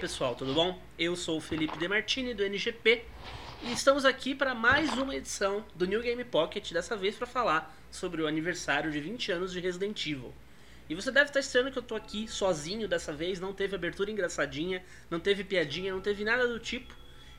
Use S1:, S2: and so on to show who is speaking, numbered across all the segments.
S1: Pessoal, tudo bom? Eu sou o Felipe Demartini do NGP e estamos aqui para mais uma edição do New Game Pocket, dessa vez para falar sobre o aniversário de 20 anos de Resident Evil. E você deve estar estranhando que eu tô aqui sozinho dessa vez, não teve abertura engraçadinha, não teve piadinha, não teve nada do tipo.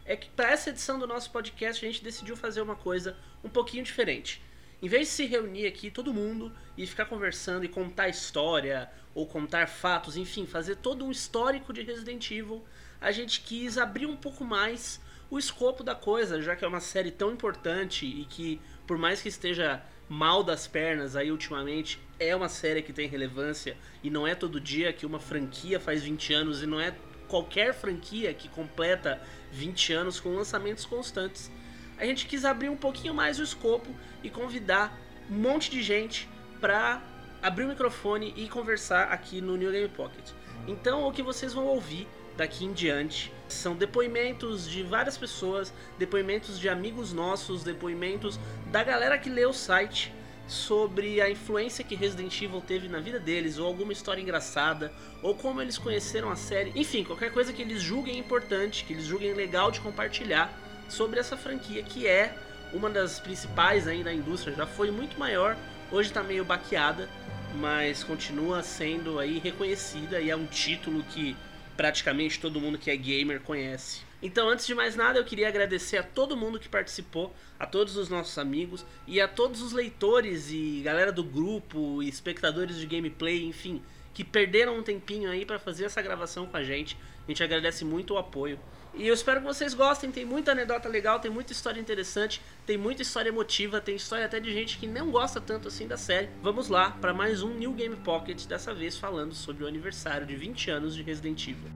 S1: É que para essa edição do nosso podcast a gente decidiu fazer uma coisa um pouquinho diferente. Em vez de se reunir aqui todo mundo e ficar conversando e contar história ou contar fatos, enfim, fazer todo um histórico de Resident Evil, a gente quis abrir um pouco mais o escopo da coisa, já que é uma série tão importante e que, por mais que esteja mal das pernas aí ultimamente, é uma série que tem relevância e não é todo dia que uma franquia faz 20 anos e não é qualquer franquia que completa 20 anos com lançamentos constantes. A gente quis abrir um pouquinho mais o escopo e convidar um monte de gente para abrir o microfone e conversar aqui no New Game Pocket. Então, o que vocês vão ouvir daqui em diante são depoimentos de várias pessoas, depoimentos de amigos nossos, depoimentos da galera que lê o site sobre a influência que Resident Evil teve na vida deles, ou alguma história engraçada, ou como eles conheceram a série, enfim, qualquer coisa que eles julguem importante, que eles julguem legal de compartilhar sobre essa franquia que é uma das principais aí na indústria, já foi muito maior, hoje está meio baqueada, mas continua sendo aí reconhecida e é um título que praticamente todo mundo que é gamer conhece. Então, antes de mais nada, eu queria agradecer a todo mundo que participou, a todos os nossos amigos e a todos os leitores e galera do grupo e espectadores de gameplay, enfim, que perderam um tempinho aí para fazer essa gravação com a gente. A gente agradece muito o apoio. E eu espero que vocês gostem. Tem muita anedota legal, tem muita história interessante, tem muita história emotiva, tem história até de gente que não gosta tanto assim da série. Vamos lá para mais um New Game Pocket, dessa vez falando sobre o aniversário de 20 anos de Resident Evil.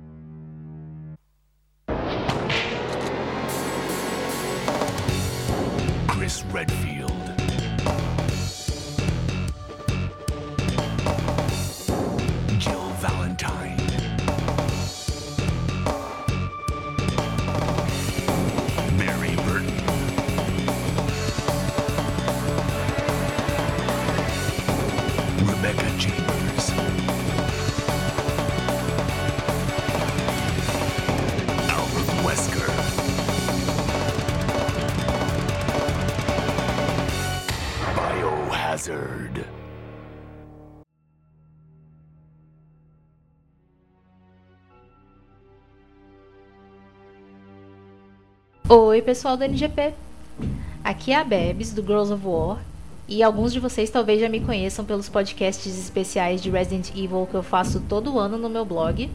S1: Chris Redfield
S2: Oi, pessoal do NGP. Aqui é a Bebs, do Girls of War, e alguns de vocês talvez já me conheçam pelos podcasts especiais de Resident Evil que eu faço todo ano no meu blog.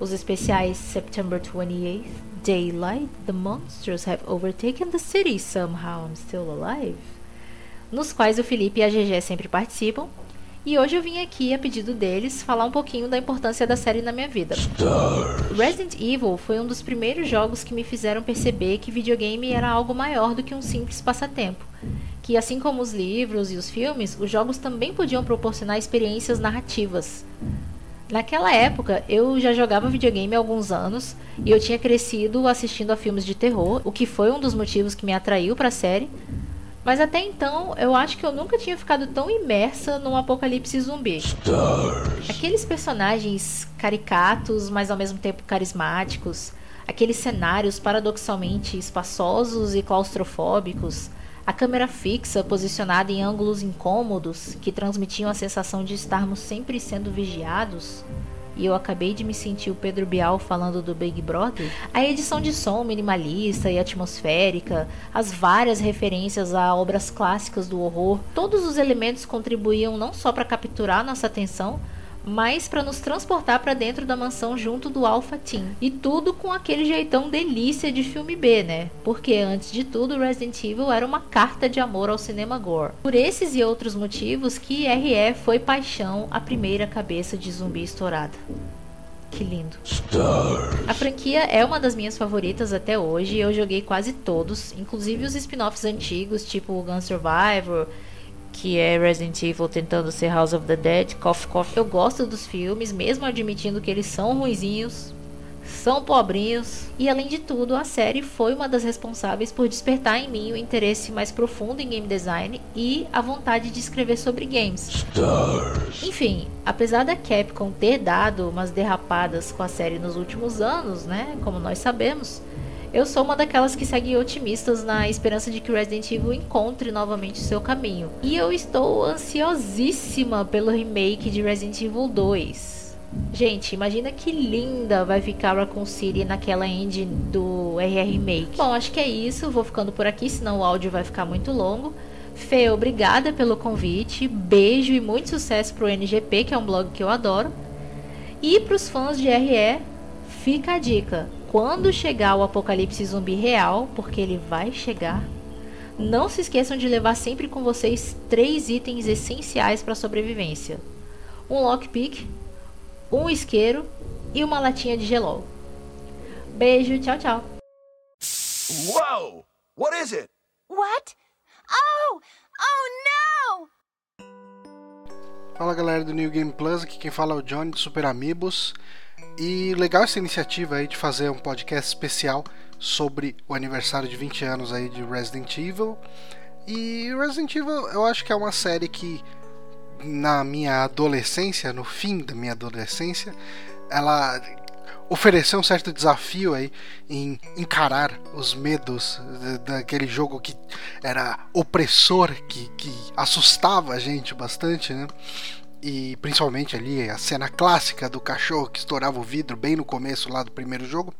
S2: Os especiais September 28th, Daylight, The Monsters Have Overtaken the City, Somehow I'm Still Alive, nos quais o Felipe e a GG sempre participam, e hoje eu vim aqui, a pedido deles, falar um pouquinho da importância da série na minha vida. Stars. Resident Evil foi um dos primeiros jogos que me fizeram perceber que videogame era algo maior do que um simples passatempo. Que assim como os livros e os filmes, os jogos também podiam proporcionar experiências narrativas. Naquela época, eu já jogava videogame há alguns anos e eu tinha crescido assistindo a filmes de terror, o que foi um dos motivos que me atraiu para a série, mas até então, eu acho que eu nunca tinha ficado tão imersa num apocalipse zumbi. Stars. Aqueles personagens caricatos, mas ao mesmo tempo carismáticos, aqueles cenários paradoxalmente espaçosos e claustrofóbicos, a câmera fixa posicionada em ângulos incômodos que transmitiam a sensação de estarmos sempre sendo vigiados e eu acabei de me sentir o Pedro Bial falando do Big Brother, a edição de som minimalista e atmosférica, as várias referências a obras clássicas do horror, todos os elementos contribuíam não só para capturar nossa atenção, mas para nos transportar para dentro da mansão junto do Alpha Team. E tudo com aquele jeitão delícia de filme B, né? Porque antes de tudo, Resident Evil era uma carta de amor ao cinema gore. Por esses e outros motivos que RE foi paixão a primeira cabeça de zumbi estourada. Que lindo. A franquia é uma das minhas favoritas até hoje. Eu joguei quase todos, inclusive os spin-offs antigos, tipo Gun Survivor, que é Resident Evil tentando ser House of the Dead, Cough Cough. Eu gosto dos filmes, mesmo admitindo que eles são ruizinhos. são pobrinhos e além de tudo, a série foi uma das responsáveis por despertar em mim o interesse mais profundo em game design e a vontade de escrever sobre games. Stars. Enfim, apesar da Capcom ter dado umas derrapadas com a série nos últimos anos, né, como nós sabemos, eu sou uma daquelas que segue otimistas na esperança de que Resident Evil encontre novamente o seu caminho. E eu estou ansiosíssima pelo remake de Resident Evil 2. Gente, imagina que linda vai ficar Raccoon City naquela engine do RR Remake. Bom, acho que é isso. Vou ficando por aqui, senão o áudio vai ficar muito longo. Fê, obrigada pelo convite. Beijo e muito sucesso pro NGP, que é um blog que eu adoro. E pros fãs de RE, fica a dica quando chegar o apocalipse zumbi real, porque ele vai chegar, não se esqueçam de levar sempre com vocês três itens essenciais para a sobrevivência: um lockpick, um isqueiro e uma latinha de gelol. Beijo, tchau, tchau. Whoa! What is it? What?
S3: Oh! Oh no! Fala galera do New Game Plus, aqui quem fala é o Johnny do Super Amigos. E legal essa iniciativa aí de fazer um podcast especial sobre o aniversário de 20 anos aí de Resident Evil. E Resident Evil eu acho que é uma série que na minha adolescência, no fim da minha adolescência, ela ofereceu um certo desafio aí em encarar os medos daquele jogo que era opressor, que, que assustava a gente bastante, né? E principalmente ali a cena clássica do cachorro que estourava o vidro bem no começo lá do primeiro jogo.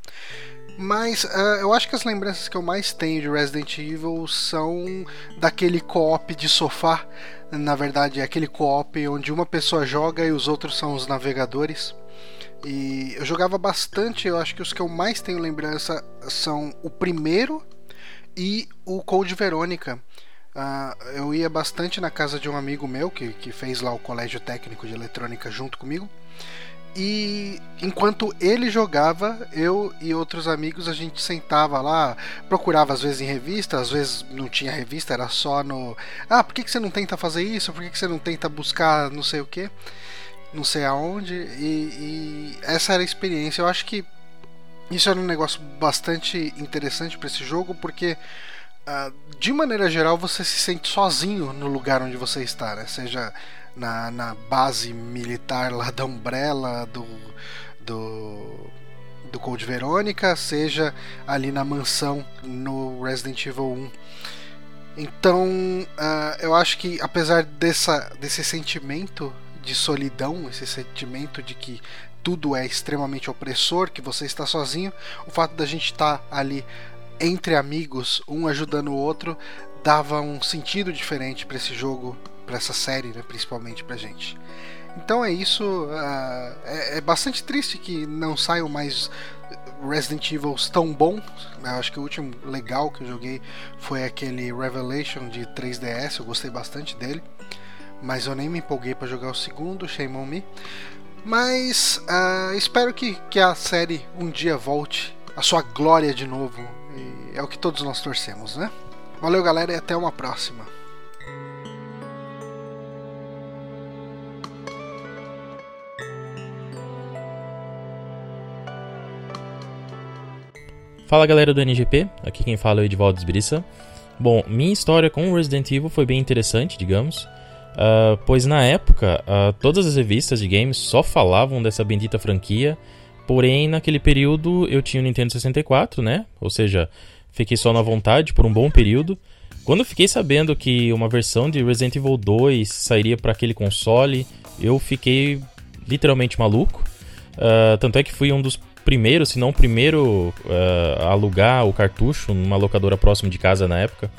S3: Mas uh, eu acho que as lembranças que eu mais tenho de Resident Evil são daquele co-op de sofá. Na verdade, é aquele co-op onde uma pessoa joga e os outros são os navegadores. E eu jogava bastante, eu acho que os que eu mais tenho lembrança são o primeiro e o Code Verônica. Uh, eu ia bastante na casa de um amigo meu que, que fez lá o colégio técnico de eletrônica junto comigo. E enquanto ele jogava, eu e outros amigos a gente sentava lá, procurava às vezes em revista, às vezes não tinha revista, era só no. Ah, por que, que você não tenta fazer isso? Por que, que você não tenta buscar não sei o que? Não sei aonde. E, e essa era a experiência. Eu acho que isso era um negócio bastante interessante para esse jogo, porque uh, de maneira geral, você se sente sozinho no lugar onde você está, né? Seja na, na base militar lá da Umbrella, do, do, do Code Verônica, seja ali na mansão no Resident Evil 1. Então, uh, eu acho que apesar dessa, desse sentimento de solidão, esse sentimento de que tudo é extremamente opressor, que você está sozinho, o fato da gente estar tá ali entre amigos, um ajudando o outro, dava um sentido diferente para esse jogo, para essa série, né, principalmente pra gente. Então é isso. Uh, é, é, bastante triste que não saiam mais Resident Evil tão bons. Eu acho que o último legal que eu joguei foi aquele Revelation de 3DS. Eu gostei bastante dele. Mas eu nem me empolguei para jogar o segundo, Shame on Me. Mas uh, espero que, que a série um dia volte a sua glória de novo e é o que todos nós torcemos, né? Valeu, galera, e até uma próxima.
S4: Fala galera do NGP, aqui quem fala é o Edvaldo Esbriça. Bom, minha história com Resident Evil foi bem interessante, digamos, uh, pois na época uh, todas as revistas de games só falavam dessa bendita franquia Porém, naquele período eu tinha o Nintendo 64, né? Ou seja, fiquei só na vontade por um bom período. Quando fiquei sabendo que uma versão de Resident Evil 2 sairia para aquele console, eu fiquei literalmente maluco. Uh, tanto é que fui um dos primeiros, se não o primeiro, uh, a alugar o cartucho numa locadora próxima de casa na época.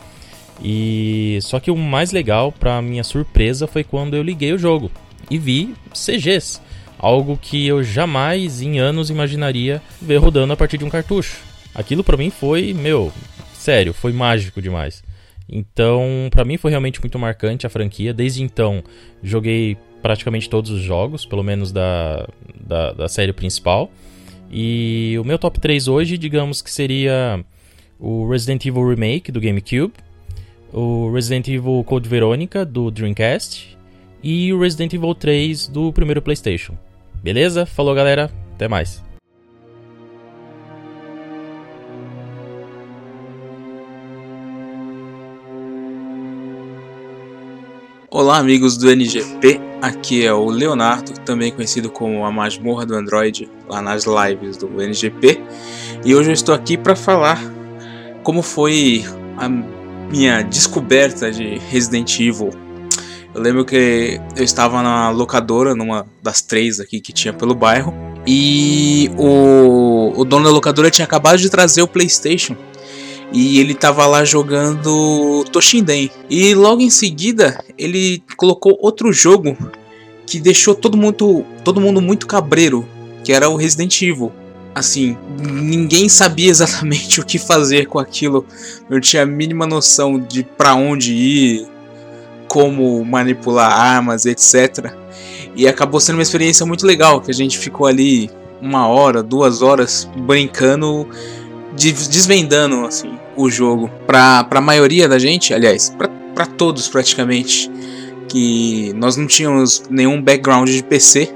S4: E só que o mais legal, para minha surpresa, foi quando eu liguei o jogo e vi CGs. Algo que eu jamais em anos imaginaria ver rodando a partir de um cartucho. Aquilo para mim foi, meu, sério, foi mágico demais. Então, para mim foi realmente muito marcante a franquia. Desde então, joguei praticamente todos os jogos, pelo menos da, da, da série principal. E o meu top 3 hoje, digamos que seria o Resident Evil Remake do GameCube, o Resident Evil Code Veronica do Dreamcast e o Resident Evil 3 do primeiro PlayStation. Beleza? Falou, galera. Até mais.
S5: Olá, amigos do NGP. Aqui é o Leonardo, também conhecido como a Masmorra do Android, lá nas lives do NGP. E hoje eu estou aqui para falar como foi a minha descoberta de Resident Evil eu lembro que eu estava na locadora, numa das três aqui que tinha pelo bairro, e o, o dono da locadora tinha acabado de trazer o PlayStation e ele tava lá jogando Toshinden. E logo em seguida ele colocou outro jogo que deixou todo mundo, todo mundo muito cabreiro, que era o Resident Evil. Assim, ninguém sabia exatamente o que fazer com aquilo. Não tinha a mínima noção de para onde ir, como manipular armas, etc. E acabou sendo uma experiência muito legal, que a gente ficou ali uma hora, duas horas brincando desvendando assim o jogo para a maioria da gente, aliás, para todos praticamente, que nós não tínhamos nenhum background de PC,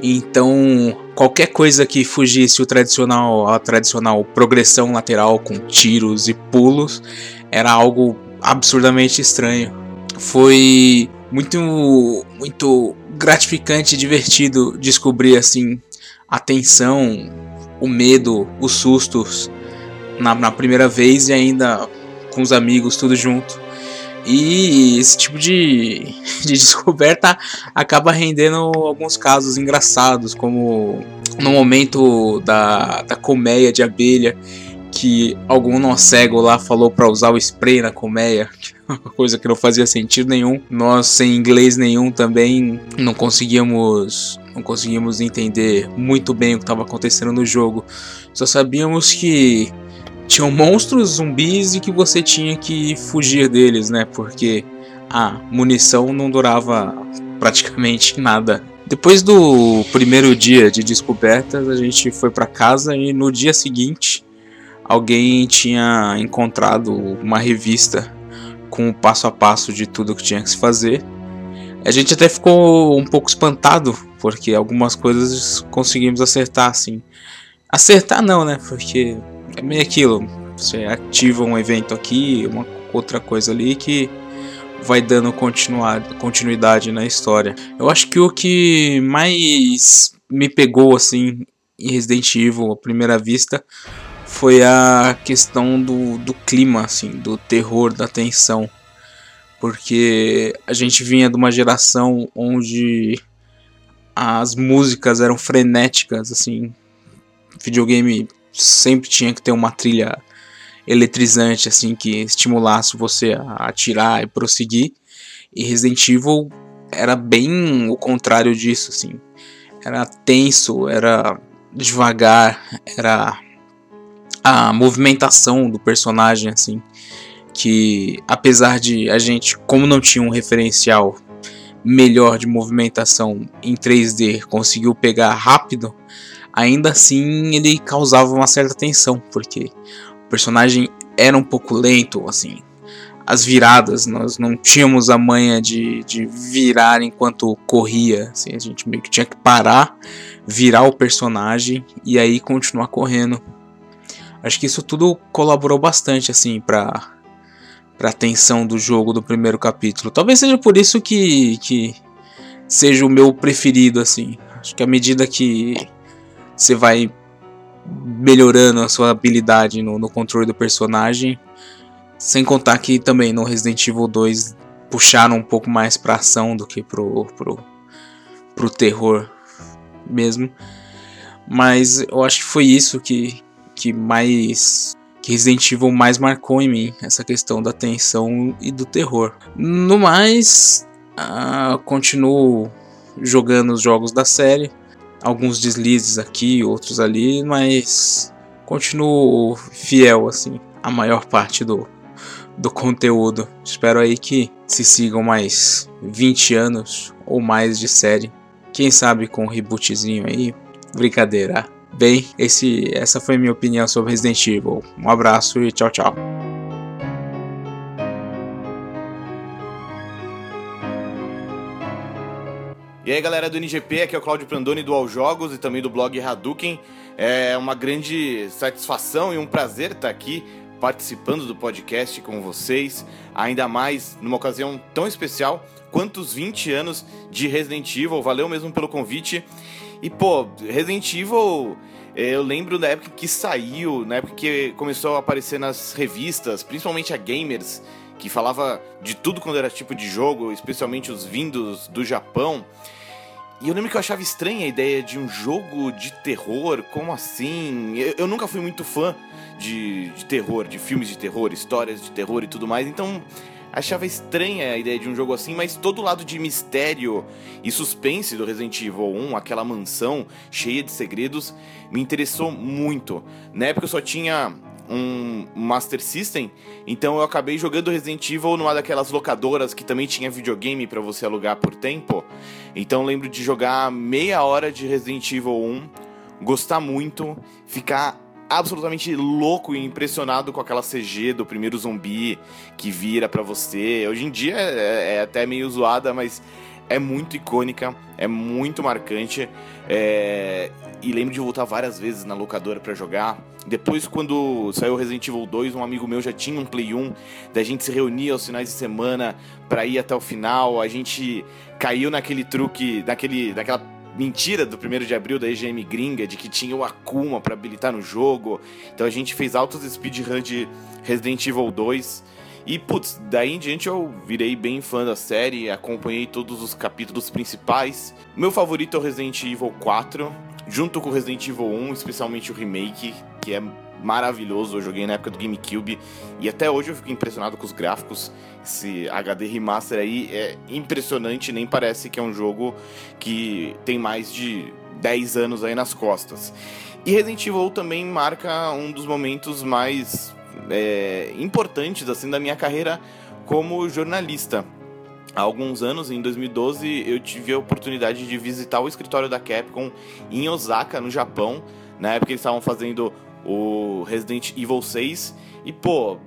S5: então qualquer coisa que fugisse o tradicional a tradicional progressão lateral com tiros e pulos era algo absurdamente estranho. Foi muito muito gratificante e divertido descobrir assim a tensão, o medo, os sustos na, na primeira vez e ainda com os amigos, tudo junto. E esse tipo de, de descoberta acaba rendendo alguns casos engraçados, como no momento da, da colmeia de abelha, que algum nó cego lá falou para usar o spray na colmeia, coisa que não fazia sentido nenhum. Nós sem inglês nenhum também não conseguíamos não conseguimos entender muito bem o que estava acontecendo no jogo. Só sabíamos que tinham monstros zumbis e que você tinha que fugir deles, né? Porque a munição não durava praticamente nada. Depois do primeiro dia de descobertas, a gente foi para casa e no dia seguinte alguém tinha encontrado uma revista com o passo a passo de tudo que tinha que se fazer. A gente até ficou um pouco espantado, porque algumas coisas conseguimos acertar assim. Acertar não, né? Porque é meio aquilo. Você ativa um evento aqui, uma outra coisa ali que vai dando continuidade na história. Eu acho que o que mais me pegou assim em Resident Evil à primeira vista foi a questão do, do clima, assim, do terror, da tensão. Porque a gente vinha de uma geração onde as músicas eram frenéticas, assim, videogame sempre tinha que ter uma trilha eletrizante assim que estimulasse você a atirar e prosseguir. E Resident Evil era bem o contrário disso, assim. Era tenso, era devagar, era a movimentação do personagem assim, que apesar de a gente, como não tinha um referencial melhor de movimentação em 3D, conseguiu pegar rápido, ainda assim ele causava uma certa tensão, porque o personagem era um pouco lento, assim. As viradas, nós não tínhamos a manha de, de virar enquanto corria, assim, a gente meio que tinha que parar, virar o personagem e aí continuar correndo. Acho que isso tudo colaborou bastante, assim, pra, pra tensão do jogo do primeiro capítulo. Talvez seja por isso que, que seja o meu preferido, assim. Acho que à medida que você vai melhorando a sua habilidade no, no controle do personagem. Sem contar que também no Resident Evil 2 puxaram um pouco mais pra ação do que pro, pro, pro terror mesmo. Mas eu acho que foi isso que, que mais. que Resident Evil mais marcou em mim. Essa questão da tensão e do terror. No mais, uh, continuo jogando os jogos da série alguns deslizes aqui, outros ali, mas continuo fiel assim a maior parte do, do conteúdo. Espero aí que se sigam mais 20 anos ou mais de série. Quem sabe com um rebootzinho aí, brincadeira. Bem, esse, essa foi minha opinião sobre Resident Evil. Um abraço e tchau, tchau.
S6: E aí galera do NGP, aqui é o Claudio Prandoni do All Jogos e também do blog Hadouken. É uma grande satisfação e um prazer estar aqui participando do podcast com vocês, ainda mais numa ocasião tão especial quanto os 20 anos de Resident Evil. Valeu mesmo pelo convite. E pô, Resident Evil, eh, eu lembro da época que saiu, na época que começou a aparecer nas revistas, principalmente a Gamers, que falava de tudo quando era tipo de jogo, especialmente os vindos do Japão. E eu lembro que eu achava estranha a ideia de um jogo de terror, como assim? Eu, eu nunca fui muito fã de, de, terror, de filmes de terror, histórias de terror e tudo mais, então achava estranha a ideia de um jogo assim, mas todo o lado de mistério e suspense do Resident Evil 1, aquela mansão cheia de segredos, me interessou muito. Na época eu só tinha um Master System, então eu acabei jogando Resident Evil numa daquelas locadoras que também tinha videogame para você alugar por tempo. Então lembro de jogar meia hora de Resident Evil 1, gostar muito, ficar absolutamente louco e impressionado com aquela CG do primeiro zumbi que vira para você. Hoje em dia é, é até meio zoada, mas é muito icônica, é muito marcante. É... E lembro de voltar várias vezes na locadora para jogar. Depois, quando saiu Resident Evil 2, um amigo meu já tinha um Play 1, da gente se reunia aos finais de semana para ir até o final. A gente caiu naquele truque, naquele, naquela mentira do 1 de abril da EGM gringa, de que tinha o Akuma para habilitar no jogo. Então a gente fez altos speedrun de Resident Evil 2. E, putz, daí em diante eu virei bem fã da série, acompanhei todos os capítulos principais. Meu favorito é o Resident Evil 4, junto com o Resident Evil 1, especialmente o remake, que é maravilhoso. Eu joguei na época do GameCube e até hoje eu fico impressionado com os gráficos. Esse HD remaster aí é impressionante, nem parece que é um jogo que tem mais de 10 anos aí nas costas. E Resident Evil também marca um dos momentos mais é, importantes assim da minha carreira como jornalista. Há alguns anos, em 2012, eu tive a oportunidade de visitar o escritório da Capcom em Osaka, no Japão. Na época eles estavam fazendo o Resident Evil 6 e pô,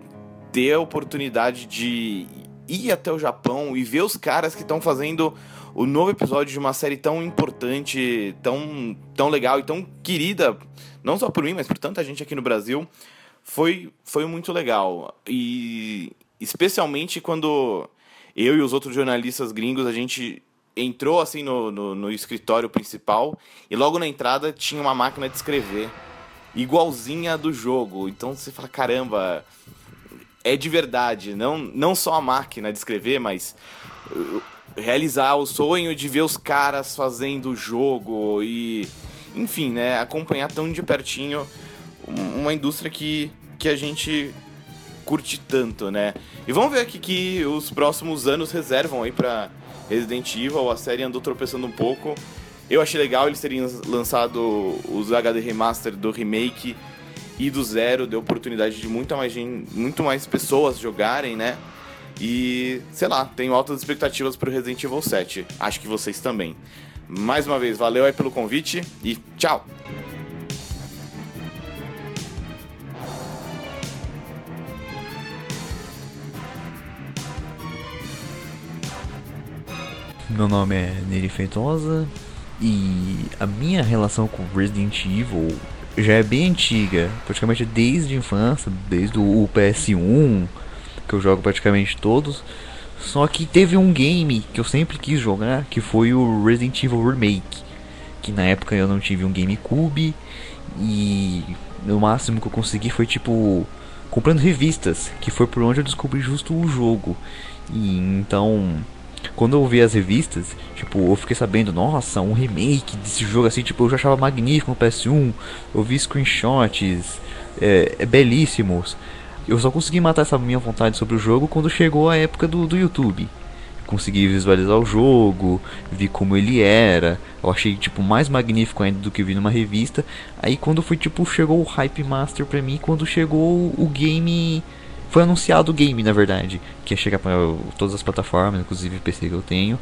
S6: ter a oportunidade de ir até o Japão e ver os caras que estão fazendo o novo episódio de uma série tão importante, tão, tão legal e tão querida, não só por mim, mas por tanta gente aqui no Brasil, foi, foi muito legal. E especialmente quando eu e os outros jornalistas gringos, a gente entrou assim no, no, no escritório principal e logo na entrada tinha uma máquina de escrever igualzinha do jogo. Então você fala, caramba, é de verdade. Não, não só a máquina de escrever, mas uh, realizar o sonho de ver os caras fazendo o jogo e, enfim, né, acompanhar tão de pertinho uma indústria que, que a gente curte tanto, né? E vamos ver aqui que os próximos anos reservam aí para Resident Evil. A série andou tropeçando um pouco. Eu achei legal eles terem lançado os HD Remaster do remake e do zero, deu oportunidade de muito mais, muito mais pessoas jogarem, né? E, sei lá, tenho altas expectativas para o Resident Evil 7. Acho que vocês também. Mais uma vez, valeu aí pelo convite e tchau!
S7: Meu nome é Neri Feitosa e a minha relação com Resident Evil já é bem antiga, praticamente desde a infância, desde o PS1, que eu jogo praticamente todos. Só que teve um game que eu sempre quis jogar, que foi o Resident Evil Remake, que na época eu não tive um GameCube e o máximo que eu consegui foi tipo comprando revistas, que foi por onde eu descobri justo o jogo. E então quando eu vi as revistas, tipo, eu fiquei sabendo, nossa, um remake desse jogo assim, tipo, eu já achava magnífico no PS1. Eu vi screenshots é, é, belíssimos. Eu só consegui matar essa minha vontade sobre o jogo quando chegou a época do, do YouTube. Consegui visualizar o jogo, vi como ele era. Eu achei tipo mais magnífico ainda do que vi numa revista. Aí quando foi tipo chegou o Hype Master pra mim, quando chegou o game foi anunciado o game, na verdade, que ia chegar para todas as plataformas, inclusive o PC que eu tenho.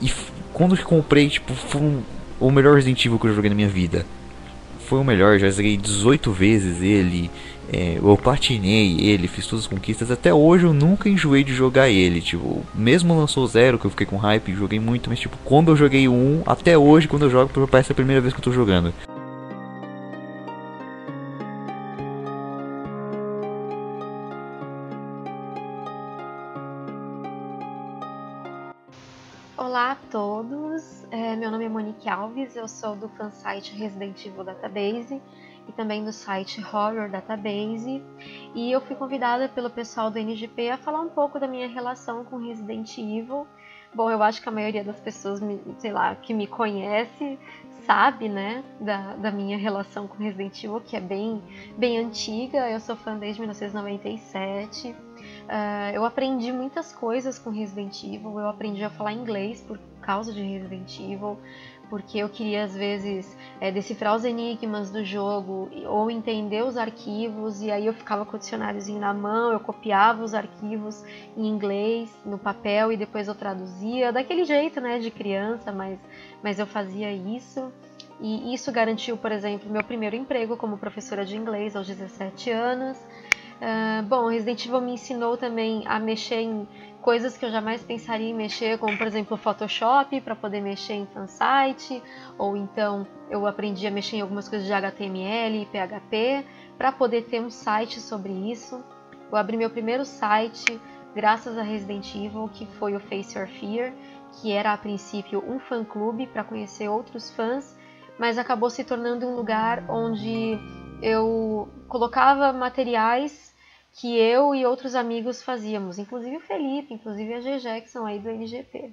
S7: E quando eu comprei, tipo, foi um, o melhor Resident Evil que eu joguei na minha vida. Foi o melhor, já joguei 18 vezes ele. É, eu platinei ele, fiz todas as conquistas. Até hoje eu nunca enjoei de jogar ele. Tipo, mesmo lançou zero, que eu fiquei com hype, joguei muito, mas tipo, quando eu joguei um, até hoje, quando eu jogo, parece a primeira vez que eu tô jogando.
S8: Monique Alves, eu sou do fansite Resident Evil Database e também do site Horror Database e eu fui convidada pelo pessoal do NGP a falar um pouco da minha relação com Resident Evil. Bom, eu acho que a maioria das pessoas, sei lá, que me conhece sabe, né, da, da minha relação com Resident Evil, que é bem, bem antiga. Eu sou fã desde 1997. Uh, eu aprendi muitas coisas com Resident Evil. Eu aprendi a falar inglês por causa de Resident Evil, porque eu queria às vezes é, decifrar os enigmas do jogo ou entender os arquivos. E aí eu ficava com o dicionáriozinho na mão, eu copiava os arquivos em inglês no papel e depois eu traduzia daquele jeito, né, de criança, mas, mas eu fazia isso. E isso garantiu, por exemplo, meu primeiro emprego como professora de inglês aos 17 anos. Uh, bom, Resident Evil me ensinou também a mexer em coisas que eu jamais pensaria em mexer, como por exemplo Photoshop para poder mexer em fansite, ou então eu aprendi a mexer em algumas coisas de HTML e PHP para poder ter um site sobre isso. Eu abri meu primeiro site graças a Resident Evil, que foi o Face Your Fear, que era a princípio um fã clube para conhecer outros fãs, mas acabou se tornando um lugar onde eu colocava materiais que eu e outros amigos fazíamos, inclusive o Felipe, inclusive a GG, que são aí do NGP.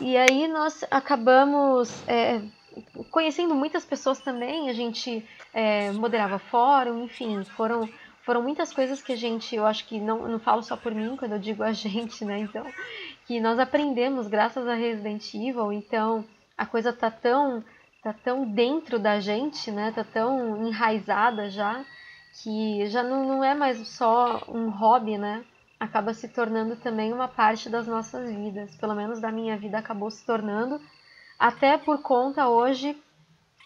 S8: E aí nós acabamos é, conhecendo muitas pessoas também, a gente é, moderava fórum, enfim, foram, foram muitas coisas que a gente, eu acho que não, não falo só por mim quando eu digo a gente, né, então, que nós aprendemos graças a Resident Evil, então a coisa tá tão, tá tão dentro da gente, né, tá tão enraizada já, que já não, não é mais só um hobby, né? Acaba se tornando também uma parte das nossas vidas. Pelo menos da minha vida acabou se tornando. Até por conta hoje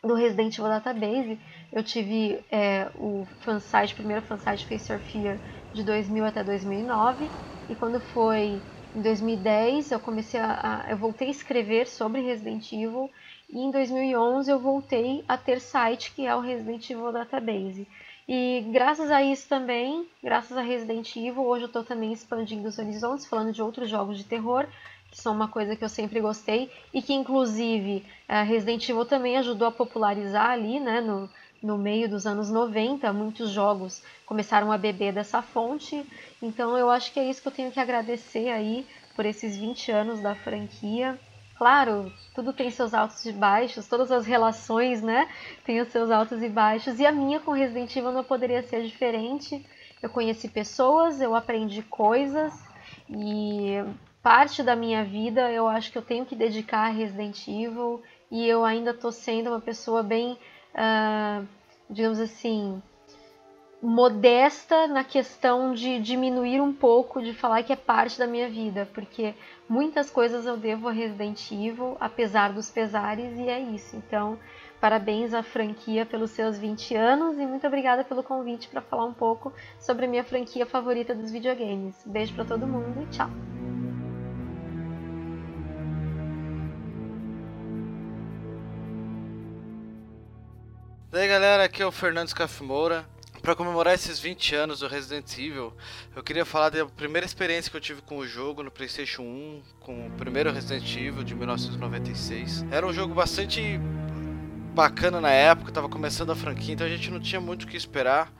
S8: do Resident Evil Database, eu tive é, o fansite, o primeiro fansite Face Your Fear de 2000 até 2009. E quando foi em 2010, eu comecei a, a, eu voltei a escrever sobre Resident Evil e em 2011 eu voltei a ter site que é o Resident Evil Database. E graças a isso também, graças a Resident Evil, hoje eu estou também expandindo os horizontes, falando de outros jogos de terror, que são uma coisa que eu sempre gostei e que inclusive a Resident Evil também ajudou a popularizar ali, né, no, no meio dos anos 90, muitos jogos começaram a beber dessa fonte. Então eu acho que é isso que eu tenho que agradecer aí por esses 20 anos da franquia. Claro, tudo tem seus altos e baixos, todas as relações, né, têm os seus altos e baixos. E a minha com Resident Evil não poderia ser diferente. Eu conheci pessoas, eu aprendi coisas e parte da minha vida eu acho que eu tenho que dedicar a Resident Evil e eu ainda estou sendo uma pessoa bem, uh, digamos assim, modesta na questão de diminuir um pouco, de falar que é parte da minha vida, porque muitas coisas eu devo a Resident Evil, apesar dos pesares, e é isso. Então, parabéns à franquia pelos seus 20 anos e muito obrigada pelo convite para falar um pouco sobre a minha franquia favorita dos videogames. Beijo para todo mundo e tchau.
S9: E aí galera, aqui é o Fernando Scafimoura para comemorar esses 20 anos do Resident Evil, eu queria falar da primeira experiência que eu tive com o jogo no PlayStation 1, com o primeiro Resident Evil de 1996. Era um jogo bastante bacana na época, estava começando a franquia, então a gente não tinha muito o que esperar.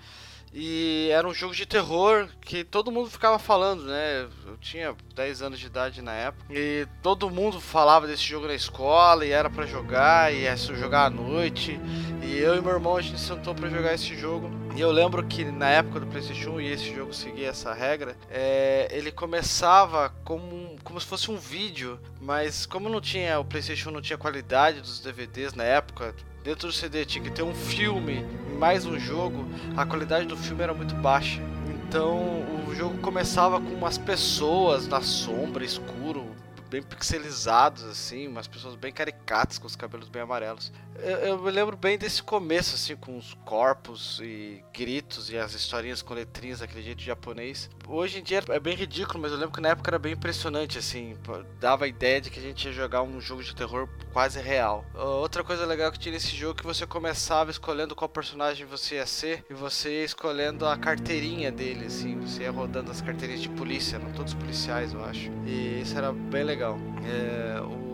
S9: E era um jogo de terror que todo mundo ficava falando, né? Eu tinha 10 anos de idade na época. E todo mundo falava desse jogo na escola e era para jogar, e ia jogar à noite. E eu e meu irmão a gente sentou para jogar esse jogo. E eu lembro que na época do PlayStation 1 e esse jogo seguia essa regra, é, ele começava como, como se fosse um vídeo, mas como não tinha o PlayStation não tinha qualidade dos DVDs na época, dentro do CD tinha que ter um filme mais um jogo, a qualidade do filme era muito baixa. Então o jogo começava com umas pessoas na sombra, escuro, bem pixelizados, assim, umas pessoas bem caricatas, com os cabelos bem amarelos. Eu, eu, me lembro bem desse começo, assim, com os corpos e gritos e as historinhas com letrinhas daquele jeito japonês. Hoje em dia é bem ridículo, mas eu lembro que na época era bem impressionante, assim, dava a ideia de que a gente ia jogar um jogo de terror quase real. Outra coisa legal que tinha nesse jogo é que você começava escolhendo qual personagem você ia ser e você ia escolhendo a carteirinha dele, assim, você ia rodando as carteirinhas de polícia, eram todos policiais, eu acho. E isso era bem legal legal. É, o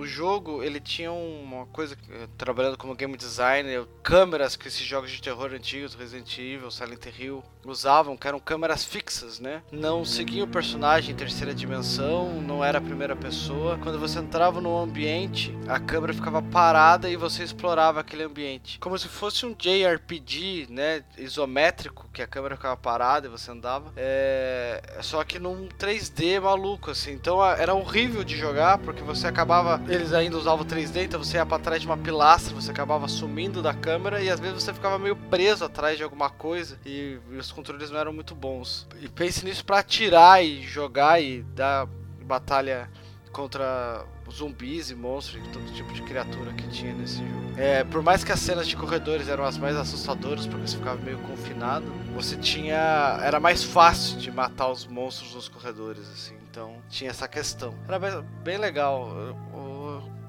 S9: o jogo ele tinha uma coisa eh, trabalhando como game designer, câmeras que esses jogos de terror antigos, Resident Evil, Silent Hill, usavam, que eram câmeras fixas, né? Não seguia o personagem em terceira dimensão, não era a primeira pessoa. Quando você entrava no ambiente, a câmera ficava parada e você explorava aquele ambiente. Como se fosse um JRPG, né? Isométrico, que a câmera ficava parada e você andava. É... Só que num 3D maluco, assim. Então era horrível de jogar, porque você acabava. Eles ainda usavam 3D, então você ia pra trás de uma pilastra, você acabava sumindo da câmera e às vezes você ficava meio preso atrás de alguma coisa. E, e os controles não eram muito bons. E pense nisso para atirar e jogar e dar batalha contra zumbis e monstros e todo tipo de criatura que tinha nesse jogo. É, por mais que as cenas de corredores eram as mais assustadoras, porque você ficava meio confinado, você tinha. Era mais fácil de matar os monstros nos corredores, assim. Então tinha essa questão. Era bem legal.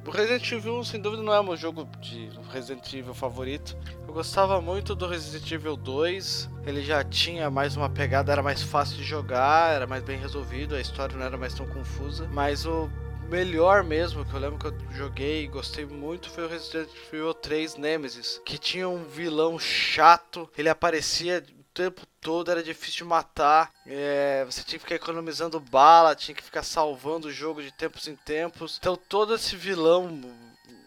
S9: O Resident Evil, sem dúvida, não é meu jogo de Resident Evil favorito. Eu gostava muito do Resident Evil 2. Ele já tinha mais uma pegada, era mais fácil de jogar, era mais bem resolvido, a história não era mais tão confusa. Mas o melhor mesmo, que eu lembro que eu joguei e gostei muito, foi o Resident Evil 3 Nemesis, que tinha um vilão chato, ele aparecia tempo todo, era difícil de matar. É, você tinha que ficar economizando bala, tinha que ficar salvando o jogo de tempos em tempos. Então todo esse vilão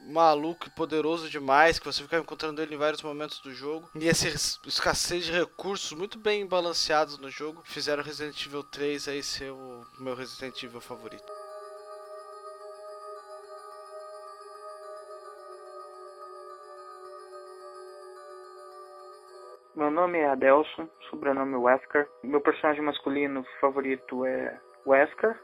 S9: maluco e poderoso demais, que você ficava encontrando ele em vários momentos do jogo. E essa escassez de recursos muito bem balanceados no jogo fizeram Resident Evil 3 aí ser o meu Resident Evil favorito.
S10: Meu nome é Adelson, sobrenome Wesker. Meu personagem masculino favorito é Wesker,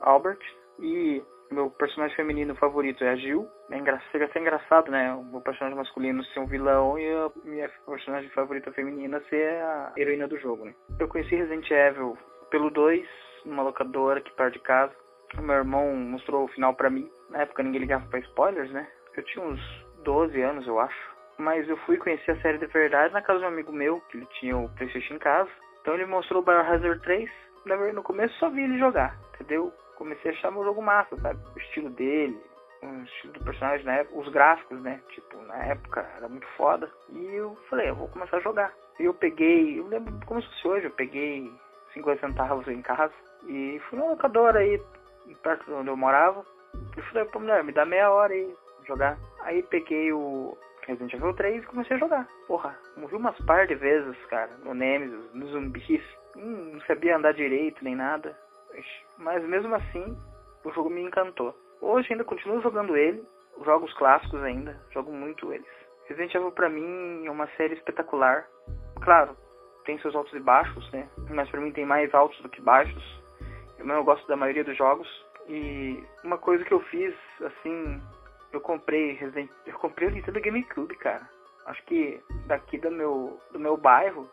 S10: Albert. E meu personagem feminino favorito é a Jill. É engra... Chega a ser engraçado, né? O meu personagem masculino ser um vilão e a minha personagem favorita feminina ser a heroína do jogo, né? Eu conheci Resident Evil pelo 2, numa locadora aqui perto de casa. O meu irmão mostrou o final pra mim. Na época ninguém ligava pra spoilers, né? Eu tinha uns 12 anos, eu acho mas eu fui conhecer a série de verdade na casa de um amigo meu, que ele tinha o Playstation em casa. Então ele mostrou o Biohazard 3, no começo só vi ele jogar, entendeu? Comecei a achar meu jogo massa, sabe? O estilo dele, o estilo do personagem na época, os gráficos, né? Tipo, na época era muito foda. E eu falei, eu vou começar a jogar. E eu peguei, eu lembro como se fosse hoje, eu peguei 50 centavos em casa e fui na locadora aí, perto de onde eu morava. E falei, pô, mulher, me dá meia hora aí jogar. Aí peguei o Resident Evil 3 e comecei a jogar. Porra, morri umas par de vezes, cara, no Nemesis, nos zumbis. Hum, não sabia andar direito nem nada. Mas mesmo assim, o jogo me encantou. Hoje ainda continuo jogando ele, jogos clássicos ainda, jogo muito eles. Resident Evil pra mim é uma série espetacular. Claro, tem seus altos e baixos, né? Mas pra mim tem mais altos do que baixos. Eu, eu gosto da maioria dos jogos. E uma coisa que eu fiz, assim, eu comprei Resident, eu comprei o Nintendo GameCube, cara. Acho que daqui do meu do meu bairro,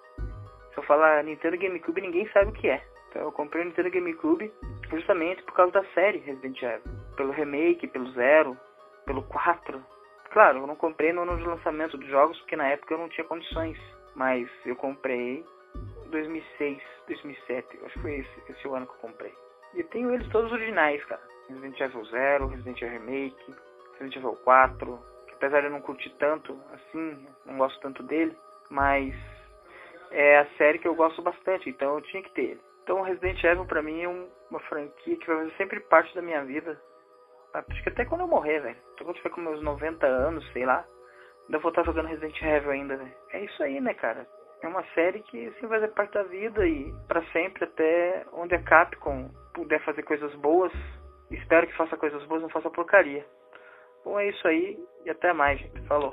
S10: se eu falar Nintendo GameCube, ninguém sabe o que é. Então eu comprei o Nintendo GameCube justamente por causa da série Resident Evil, pelo remake, pelo Zero, pelo 4. Claro, eu não comprei no ano de lançamento dos jogos porque na época eu não tinha condições, mas eu comprei 2006, 2007, acho que foi esse, esse o ano que eu comprei. E tenho eles todos originais, cara. Resident Evil Zero, Resident Evil Remake, Resident Evil 4, que apesar de eu não curtir tanto, assim, não gosto tanto dele, mas é a série que eu gosto bastante, então eu tinha que ter ele. Então Resident Evil pra mim é um, uma franquia que vai fazer sempre parte da minha vida. Acho que até quando eu morrer, velho. Quando eu tiver com meus 90 anos, sei lá, ainda vou estar jogando Resident Evil ainda, velho. É isso aí, né, cara? É uma série que assim vai fazer parte da vida e para sempre até onde a Capcom puder fazer coisas boas. Espero que faça coisas boas, não faça porcaria. Bom, é isso aí e até mais, gente. Falou.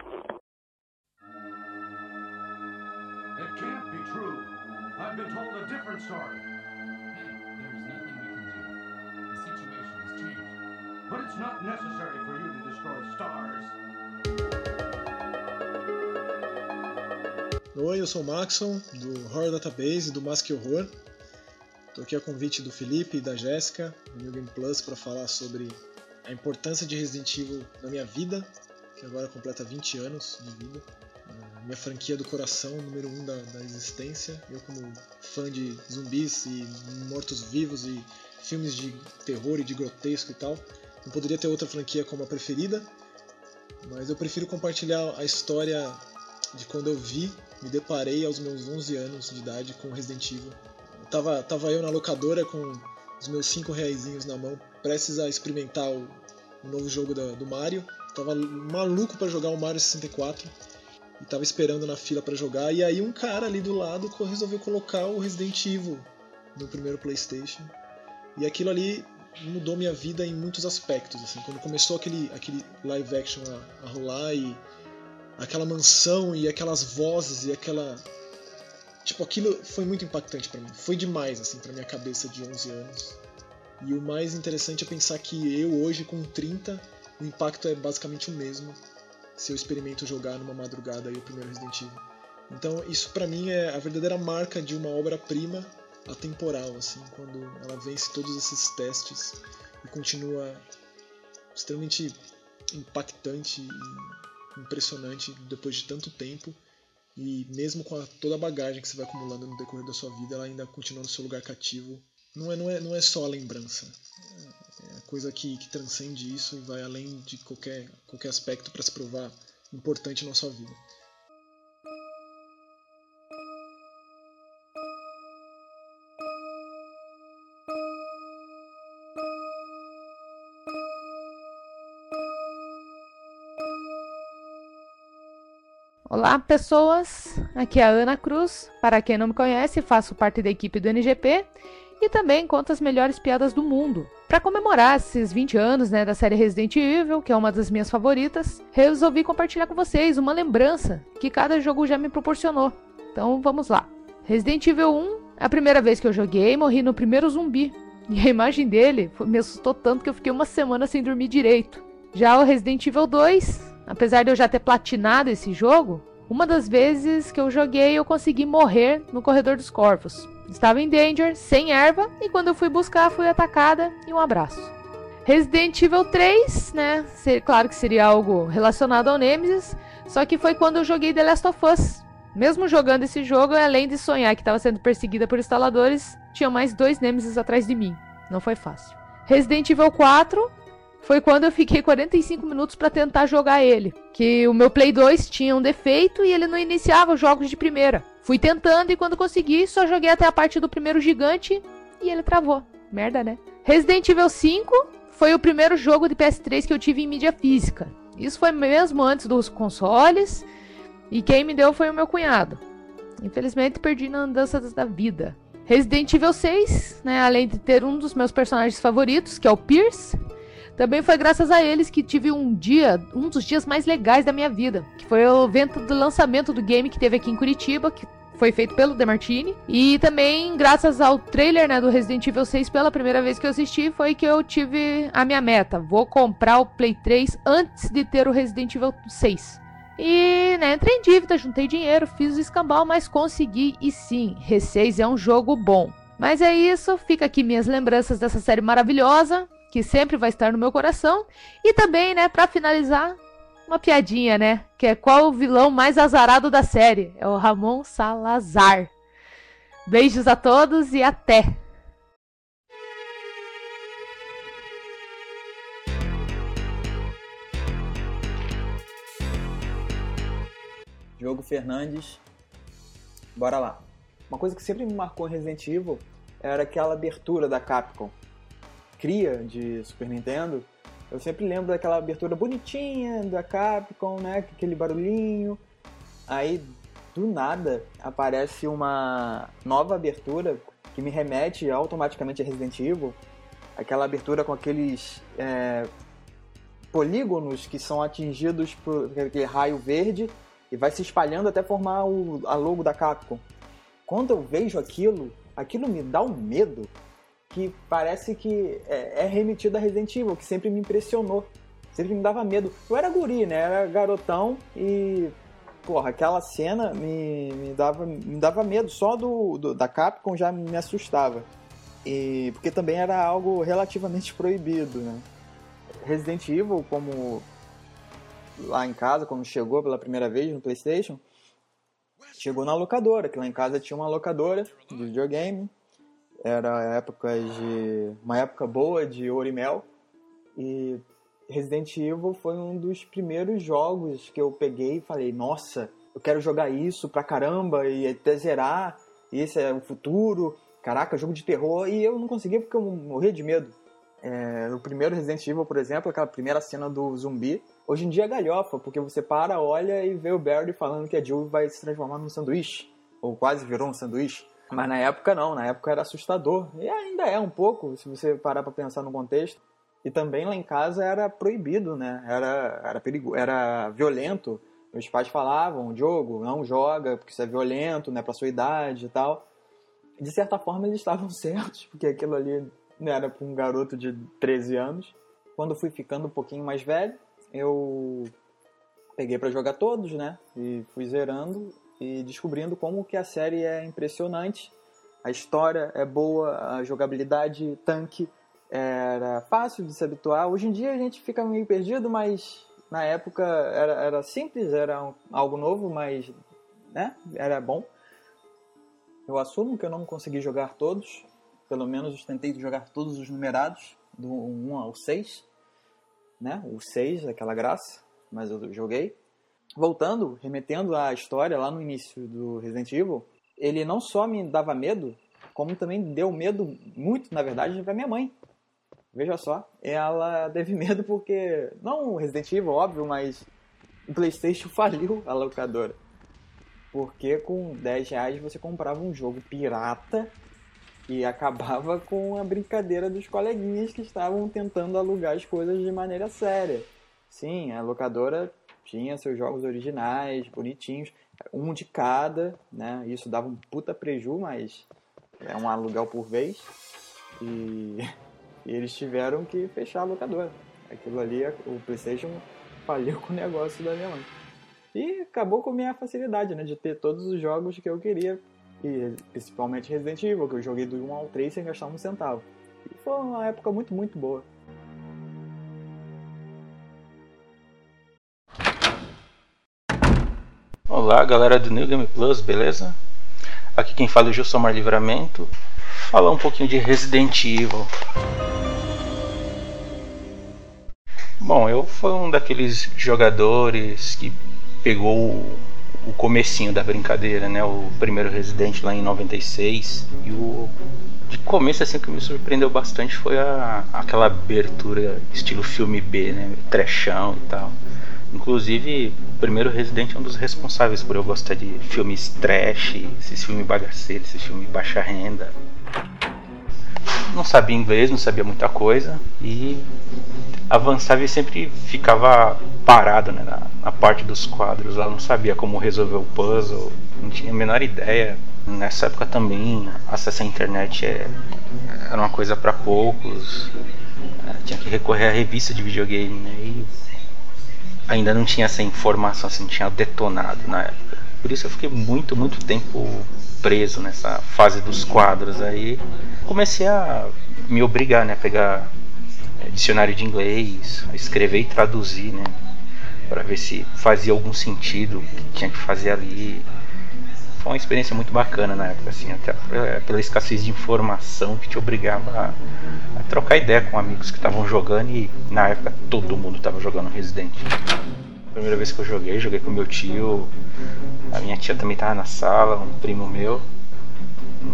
S10: It can't be true. I've been told a different story. there's nothing we can do. The situation has changed. But it's not necessary for you to destroy stars.
S11: Oi, eu sou o Maxon, do Horror Database, do Mask Horror. Estou aqui a convite do Felipe e da Jéssica, do New Game Plus, para falar sobre a importância de Resident Evil na minha vida, que agora completa 20 anos de vida. A minha franquia do coração, número 1 um da, da existência. Eu, como fã de zumbis e mortos-vivos e filmes de terror e de grotesco e tal. Não poderia ter outra franquia como a preferida, mas eu prefiro compartilhar a história de quando eu vi, me deparei aos meus 11 anos de idade com Resident Evil. Tava, tava eu na locadora com os meus 5 reaisinhos na mão, prestes a experimentar o, o novo jogo da, do Mario. Tava maluco para jogar o Mario 64 e tava esperando na fila para jogar. E aí um cara ali do lado resolveu colocar o Resident Evil no primeiro PlayStation. E aquilo ali mudou minha vida em muitos aspectos. Assim, quando começou aquele, aquele live action a, a rolar e aquela mansão e aquelas vozes e aquela tipo aquilo foi muito impactante para mim. Foi demais assim para minha cabeça de 11 anos. E o mais interessante é pensar que eu hoje com 30, o impacto é basicamente o mesmo se eu experimento jogar numa madrugada aí o primeiro Resident Evil. Então isso para mim é a verdadeira marca de uma obra-prima atemporal, assim, quando ela vence todos esses testes e continua extremamente impactante e impressionante depois de tanto tempo e mesmo com a, toda a bagagem que você vai acumulando no decorrer da sua vida, ela ainda continua no seu lugar cativo. Não é, não é, não é só a lembrança, é a coisa que, que transcende isso e vai além de qualquer, qualquer aspecto para se provar importante na sua vida.
S12: Olá, pessoas! Aqui é a Ana Cruz. Para quem não me conhece, faço parte da equipe do NGP e também conto as melhores piadas do mundo. Para comemorar esses 20 anos né, da série Resident Evil, que é uma das minhas favoritas, resolvi compartilhar com vocês uma lembrança que cada jogo já me proporcionou. Então vamos lá. Resident Evil 1, a primeira vez que eu joguei, morri no primeiro zumbi. E a imagem dele me assustou tanto que eu fiquei uma semana sem dormir direito. Já o Resident Evil 2, Apesar de eu já ter platinado esse jogo, uma das vezes que eu joguei eu consegui morrer no corredor dos corvos. Estava em danger, sem erva, e quando eu fui buscar fui atacada e um abraço. Resident Evil 3, né? Claro que seria algo relacionado ao Nemesis, só que foi quando eu joguei The Last of Us. Mesmo jogando esse jogo, além de sonhar que estava sendo perseguida por instaladores, tinha mais dois Nemesis atrás de mim. Não foi fácil. Resident Evil 4, foi quando eu fiquei 45 minutos para tentar jogar ele. Que o meu Play 2 tinha um defeito e ele não iniciava os jogos de primeira. Fui tentando e quando consegui, só joguei até a parte do primeiro gigante e ele travou. Merda, né? Resident Evil 5 foi o primeiro jogo de PS3 que eu tive em mídia física. Isso foi mesmo antes dos consoles. E quem me deu foi o meu cunhado. Infelizmente perdi na andança da vida. Resident Evil 6, né, além de ter um dos meus personagens favoritos, que é o Pierce, também foi graças a eles que tive um dia, um dos dias mais legais da minha vida, que foi o evento do lançamento do game que teve aqui em Curitiba, que foi feito pelo Demartini. E também, graças ao trailer né, do Resident Evil 6, pela primeira vez que eu assisti, foi que eu tive a minha meta. Vou comprar o Play 3 antes de ter o Resident Evil 6. E, né, entrei em dívida, juntei dinheiro, fiz o escambau, mas consegui. E sim, Re6 é um jogo bom. Mas é isso, fica aqui minhas lembranças dessa série maravilhosa que sempre vai estar no meu coração. E também, né, para finalizar, uma piadinha, né? Que é qual o vilão mais azarado da série? É o Ramon Salazar. Beijos a todos e até!
S13: Diogo Fernandes. Bora lá. Uma coisa que sempre me marcou em Resident Evil era aquela abertura da Capcom cria de Super Nintendo, eu sempre lembro daquela abertura bonitinha da Capcom, né? Aquele barulhinho. Aí, do nada, aparece uma nova abertura que me remete automaticamente a Resident Evil. Aquela abertura com aqueles é, polígonos que são atingidos por aquele raio verde e vai se espalhando até formar o, a logo da Capcom. Quando eu vejo aquilo, aquilo me dá um medo que parece que é, é remetido a Resident Evil, que sempre me impressionou. Sempre me dava medo. Eu era guri, né? Eu era garotão e. Porra, aquela cena me, me, dava, me dava medo. Só do, do, da Capcom já me assustava. E, porque também era algo relativamente proibido, né? Resident Evil, como lá em casa, quando chegou pela primeira vez no PlayStation, chegou na locadora, que lá em casa tinha uma locadora de videogame Era época de uma época boa de ouro e mel e Resident Evil foi um dos primeiros jogos que eu peguei e falei, nossa, eu quero jogar isso pra caramba e até zerar, e esse é o futuro, caraca, jogo de terror, e eu não conseguia porque eu morria de medo. É, no primeiro Resident Evil, por exemplo, aquela primeira cena do zumbi, hoje em dia é galhofa, porque você para, olha e vê o Barry falando que a Jill vai se transformar num sanduíche, ou quase virou um sanduíche. Mas na época não, na época era assustador. E ainda é um pouco, se você parar para pensar no contexto. E também lá em casa era proibido, né? Era, era, perigo, era violento. Meus pais falavam, Diogo, não joga, porque isso é violento, né, pra sua idade e tal. De certa forma eles estavam certos, porque aquilo ali não era para um garoto de 13 anos. Quando fui ficando um pouquinho mais velho, eu peguei para jogar todos, né? E fui zerando e descobrindo como que a série é impressionante. A história é boa, a jogabilidade tanque era fácil de se habituar. Hoje em dia a gente fica meio perdido, mas na época era, era simples, era um, algo novo, mas né, era bom. Eu assumo que eu não consegui jogar todos, pelo menos tentei jogar todos os numerados, do 1 ao 6, né? O 6, aquela graça, mas eu joguei. Voltando, remetendo à história lá no início do Resident Evil, ele não só me dava medo, como também deu medo muito, na verdade, para minha mãe. Veja só, ela teve medo porque, não o Resident Evil, óbvio, mas o PlayStation faliu a locadora. Porque com 10 reais você comprava um jogo pirata e acabava com a brincadeira dos coleguinhas que estavam tentando alugar as coisas de maneira séria. Sim, a locadora tinha seus jogos originais, bonitinhos, um de cada, né? Isso dava um puta preju, mas é um aluguel por vez. E e eles tiveram que fechar a locadora. Aquilo ali, o PlayStation faliu com o negócio da minha mãe. E acabou com a minha facilidade, né? De ter todos os jogos que eu queria. E principalmente Resident Evil, que eu joguei do 1 ao 3 sem gastar um centavo. E foi uma época muito, muito boa.
S14: Olá, galera do New Game Plus, beleza? Aqui quem fala é o Gilson Livramento. Falar um pouquinho de Resident Evil. Bom, eu fui um daqueles jogadores que pegou o, o comecinho da brincadeira, né? O primeiro Resident lá em 96 e o de começo assim que me surpreendeu bastante foi a, aquela abertura estilo filme B, né? Trechão e tal. Inclusive, o primeiro Resident é um dos responsáveis por eu gostar de filmes trash, esses filmes bagaceiros, esses filmes baixa renda. Não sabia inglês, não sabia muita coisa e avançava e sempre ficava parado né, na, na, parte dos quadros. Ela não sabia como resolver o puzzle, não tinha a menor ideia. Nessa época também, acesso à internet é, era uma coisa para poucos. É, tinha que recorrer a revista de videogame, né? E ainda não tinha essa informação, assim, tinha detonado na época. Por isso eu fiquei muito, muito tempo preso nessa fase dos quadros. Aí comecei a me obrigar, né, a pegar dicionário de inglês, escrever e traduzir, né? Para ver se fazia algum sentido o que tinha que fazer ali. Uma experiência muito bacana na época, assim, até pela escassez de informação que te obrigava a, a trocar ideia com amigos que estavam jogando e na época todo mundo estava jogando Resident. Primeira vez que eu joguei, joguei com meu tio, a minha tia também estava na sala, um primo meu.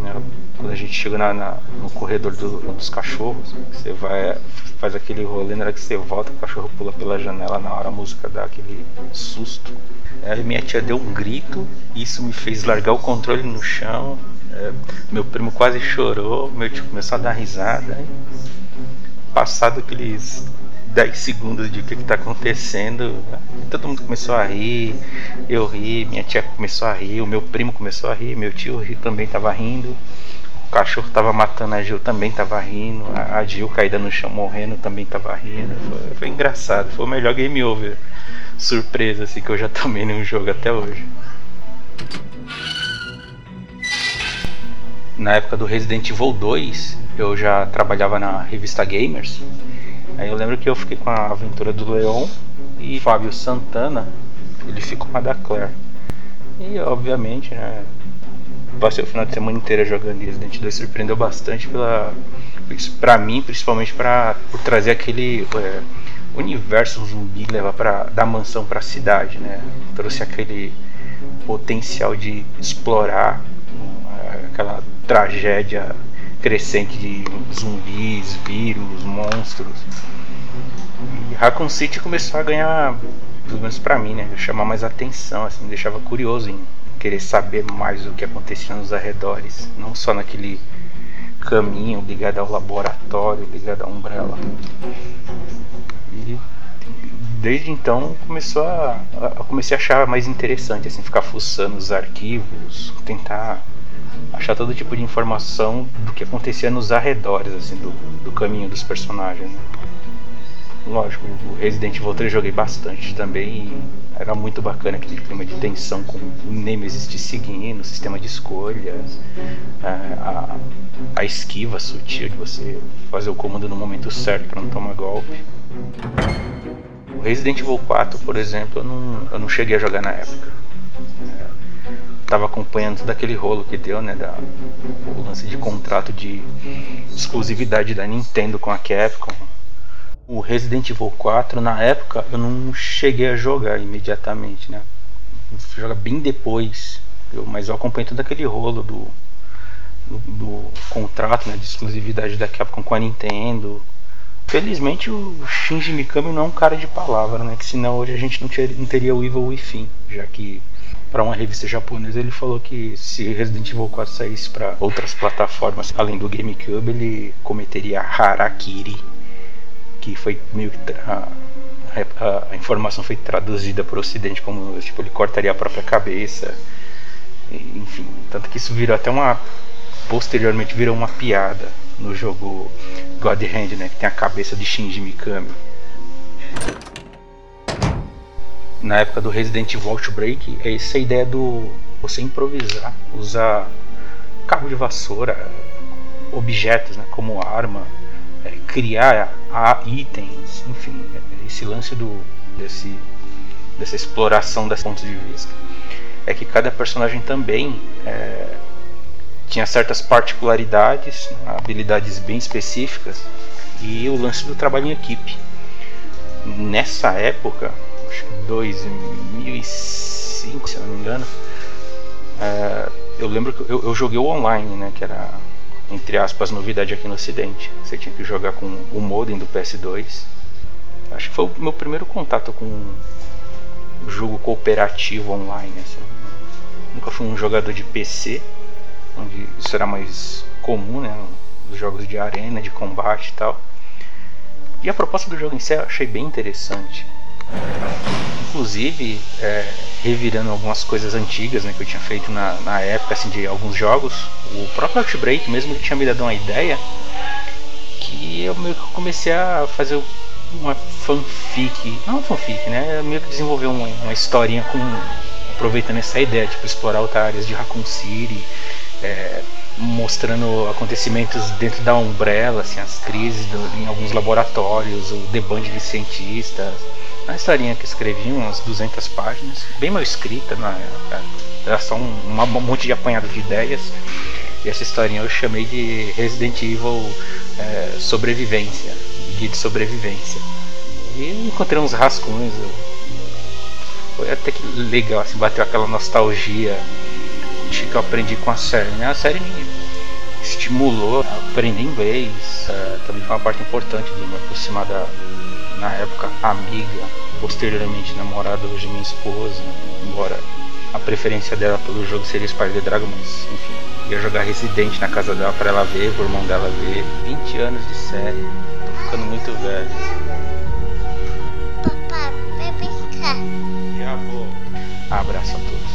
S14: Né? Quando a gente chega na, na, no corredor do, dos cachorros, você vai faz aquele rolê, na hora que você volta, o cachorro pula pela janela na hora a música dá aquele susto. Aí minha tia deu um grito, isso me fez largar o controle no chão. É, meu primo quase chorou, meu tio começou a dar risada. Passado aqueles 10 segundos de o que está acontecendo, todo mundo começou a rir, eu ri, minha tia começou a rir, o meu primo começou a rir, meu tio também estava rindo cachorro tava matando a Gil também tava rindo, a Gil caída no chão morrendo também tava rindo. Foi, foi, engraçado, foi o melhor game over surpresa assim que eu já tomei num jogo até hoje. Na época do Resident Evil 2, eu já trabalhava na revista Gamers. Aí eu lembro que eu fiquei com a aventura do Leon e Fábio Santana, ele ficou com a da Claire. E obviamente, né, passei o final de semana inteira jogando Resident 2 surpreendeu bastante pela para mim principalmente para por trazer aquele é, universo zumbi levar para da mansão para a cidade né? Trouxe aquele potencial de explorar aquela tragédia crescente de zumbis vírus monstros. E Raccoon City começou a ganhar pelo menos para mim né? Chamar mais atenção assim deixava curioso em querer saber mais o que acontecia nos arredores, não só naquele caminho ligado ao laboratório, ligado à Umbrella. E desde então começou a, a, comecei a achar mais interessante assim ficar fuçando os arquivos, tentar achar todo tipo de informação do que acontecia nos arredores assim do, do caminho dos personagens. Né? Lógico, o Resident Evil 3 joguei bastante também era muito bacana aquele clima de tensão com o Nemesis te seguindo, o sistema de escolhas, a, a, a esquiva sutil de você fazer o comando no momento certo para não tomar golpe. O Resident Evil 4, por exemplo, eu não, eu não cheguei a jogar na época. Estava acompanhando todo aquele rolo que deu, né? Da, o lance de contrato de exclusividade da Nintendo com a Capcom o Resident Evil 4, na época, eu não cheguei a jogar imediatamente, né? Joga bem depois. Eu, mas eu acompanhei todo aquele rolo do, do, do, contrato né, de exclusividade da Capcom com a Nintendo. Felizmente o Shinji Mikami não é um cara de palavra, né? Que senão hoje a gente não, ter, não teria o Evil Within, já que para uma revista japonesa ele falou que se Resident Evil 4 saísse para outras plataformas além do GameCube, ele cometeria harakiri que foi meio que a, a, a informação foi traduzida para o Ocidente como tipo ele cortaria a própria cabeça, enfim, tanto que isso virou até uma posteriormente virou uma piada no jogo God Hand, né, que tem a cabeça de Shinji Mikami. Na época do Resident Evil Outbreak, é essa ideia do você improvisar, usar cabo de vassoura, objetos, né, como arma, é, criar itens, enfim, esse lance do, desse, dessa exploração desses pontos de vista. É que cada personagem também é, tinha certas particularidades, habilidades bem específicas e o lance do trabalho em equipe. Nessa época, acho que 2005, se não me engano, é, eu lembro que eu, eu joguei o online, né, que era entre aspas, novidade aqui no ocidente. Você tinha que jogar com o modem do PS2. Acho que foi o meu primeiro contato com jogo cooperativo online. Assim. Nunca fui um jogador de PC, onde isso era mais comum, né? Os jogos de arena, de combate e tal. E a proposta do jogo em si eu achei bem interessante. Inclusive, é, revirando algumas coisas antigas né, que eu tinha feito na, na época assim, de alguns jogos, o próprio Outbreak mesmo ele tinha me dado uma ideia que eu meio que comecei a fazer uma fanfic, não fanfic, né? Eu meio que desenvolver uma, uma historinha com aproveitando essa ideia, tipo explorar outras áreas de Raccoon City, é, mostrando acontecimentos dentro da Umbrella, assim, as crises do, em alguns laboratórios, o deband de cientistas, uma historinha que escrevi, umas 200 páginas, bem mal escrita, na época. Era só um, um monte de apanhado de ideias. E essa historinha eu chamei de Resident Evil é, Sobrevivência, Guia de Sobrevivência. E encontrei uns rascunhos. Foi até que legal, assim, bateu aquela nostalgia de que eu aprendi com a série. Né? A série me estimulou a aprender inglês, é, também foi uma parte importante de me aproximar da, na época amiga, posteriormente namorada, hoje minha esposa, embora a preferência dela pelo jogo seria Spider Dragon, mas enfim, ia jogar Resident na casa dela para ela ver, pro irmão dela ver. 20 anos de série, tô ficando muito velho.
S15: Papai, vai pescar.
S14: Já vou. Abraço a todos.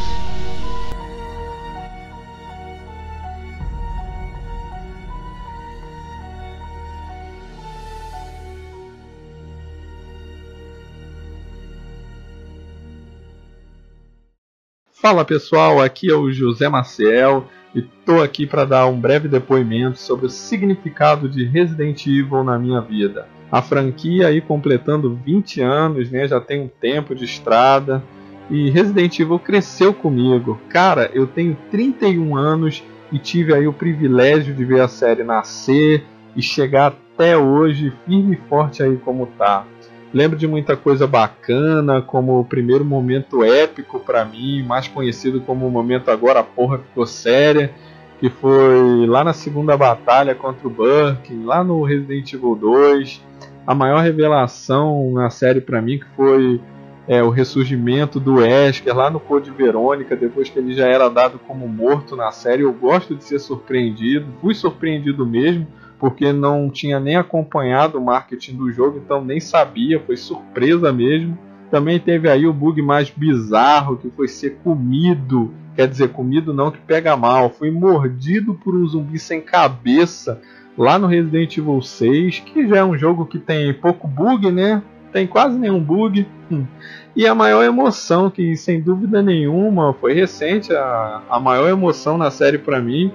S16: Fala pessoal, aqui é o José Maciel e estou aqui para dar um breve depoimento sobre o significado de Resident Evil na minha vida. A franquia aí completando 20 anos, né, já tem um tempo de estrada e Resident Evil cresceu comigo. Cara, eu tenho 31 anos e tive aí o privilégio de ver a série nascer e chegar até hoje firme e forte aí como tá. Lembro de muita coisa bacana, como o primeiro momento épico para mim, mais conhecido como o momento agora a porra ficou séria, que foi lá na segunda batalha contra o Birkin, lá no Resident Evil 2. A maior revelação na série para mim que foi é, o ressurgimento do Wesker lá no Code Verônica, depois que ele já era dado como morto na série. Eu gosto de ser surpreendido, fui surpreendido mesmo porque não tinha nem acompanhado o marketing do jogo, então nem sabia, foi surpresa mesmo. Também teve aí o bug mais bizarro, que foi ser comido, quer dizer, comido não que pega mal, foi mordido por um zumbi sem cabeça lá no Resident Evil 6, que já é um jogo que tem pouco bug, né? Tem quase nenhum bug. E a maior emoção, que sem dúvida nenhuma foi recente, a, a maior emoção na série para mim,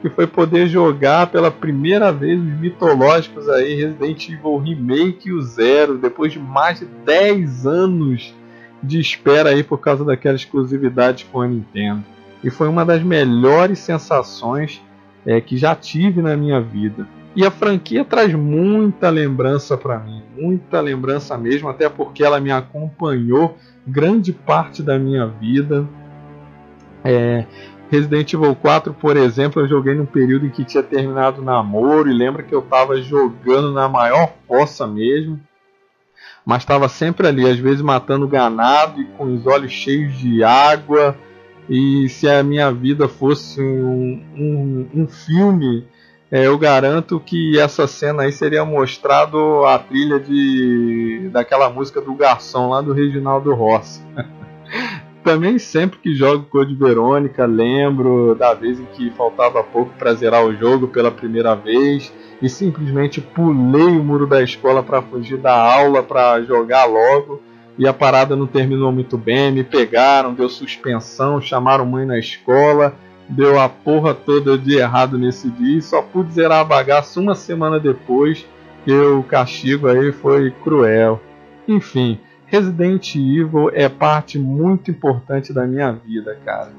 S16: que foi poder jogar pela primeira vez os mitológicos aí Resident Evil Remake o Zero, depois de mais de 10 anos de espera aí por causa daquela exclusividade com a Nintendo. E foi uma das melhores sensações é, que já tive na minha vida. E a franquia traz muita lembrança para mim, muita lembrança mesmo, até porque ela me acompanhou grande parte da minha vida. É, Resident Evil 4, por exemplo, eu joguei num período em que tinha terminado o namoro e lembra que eu estava jogando na maior fossa mesmo. Mas estava sempre ali, às vezes matando ganado e com os olhos cheios de água. E se a minha vida fosse um, um, um filme, é, eu garanto que essa cena aí seria mostrado a trilha de daquela música do garçom lá do Reginaldo Rossi. também sempre que jogo Code Verônica, lembro da vez em que faltava pouco para zerar o jogo pela primeira vez e simplesmente pulei o muro da escola para fugir da aula para jogar logo. E a parada não terminou muito bem, me pegaram, deu suspensão, chamaram mãe na escola, deu a porra toda de errado nesse dia e só pude zerar a bagaça uma semana depois, que o castigo aí foi cruel. Enfim, Resident Evil é parte muito importante da minha vida, cara.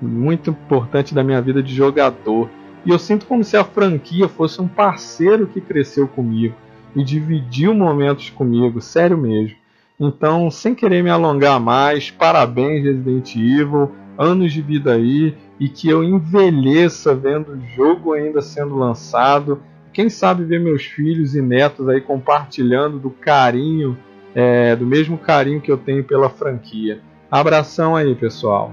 S16: Muito importante da minha vida de jogador. E eu sinto como se a franquia fosse um parceiro que cresceu comigo e dividiu momentos comigo, sério mesmo. Então, sem querer me alongar mais, parabéns Resident Evil, anos de vida aí e que eu envelheça vendo o jogo ainda sendo lançado. Quem sabe ver meus filhos e netos aí compartilhando do carinho é, do mesmo carinho que eu tenho pela franquia. Abração aí, pessoal.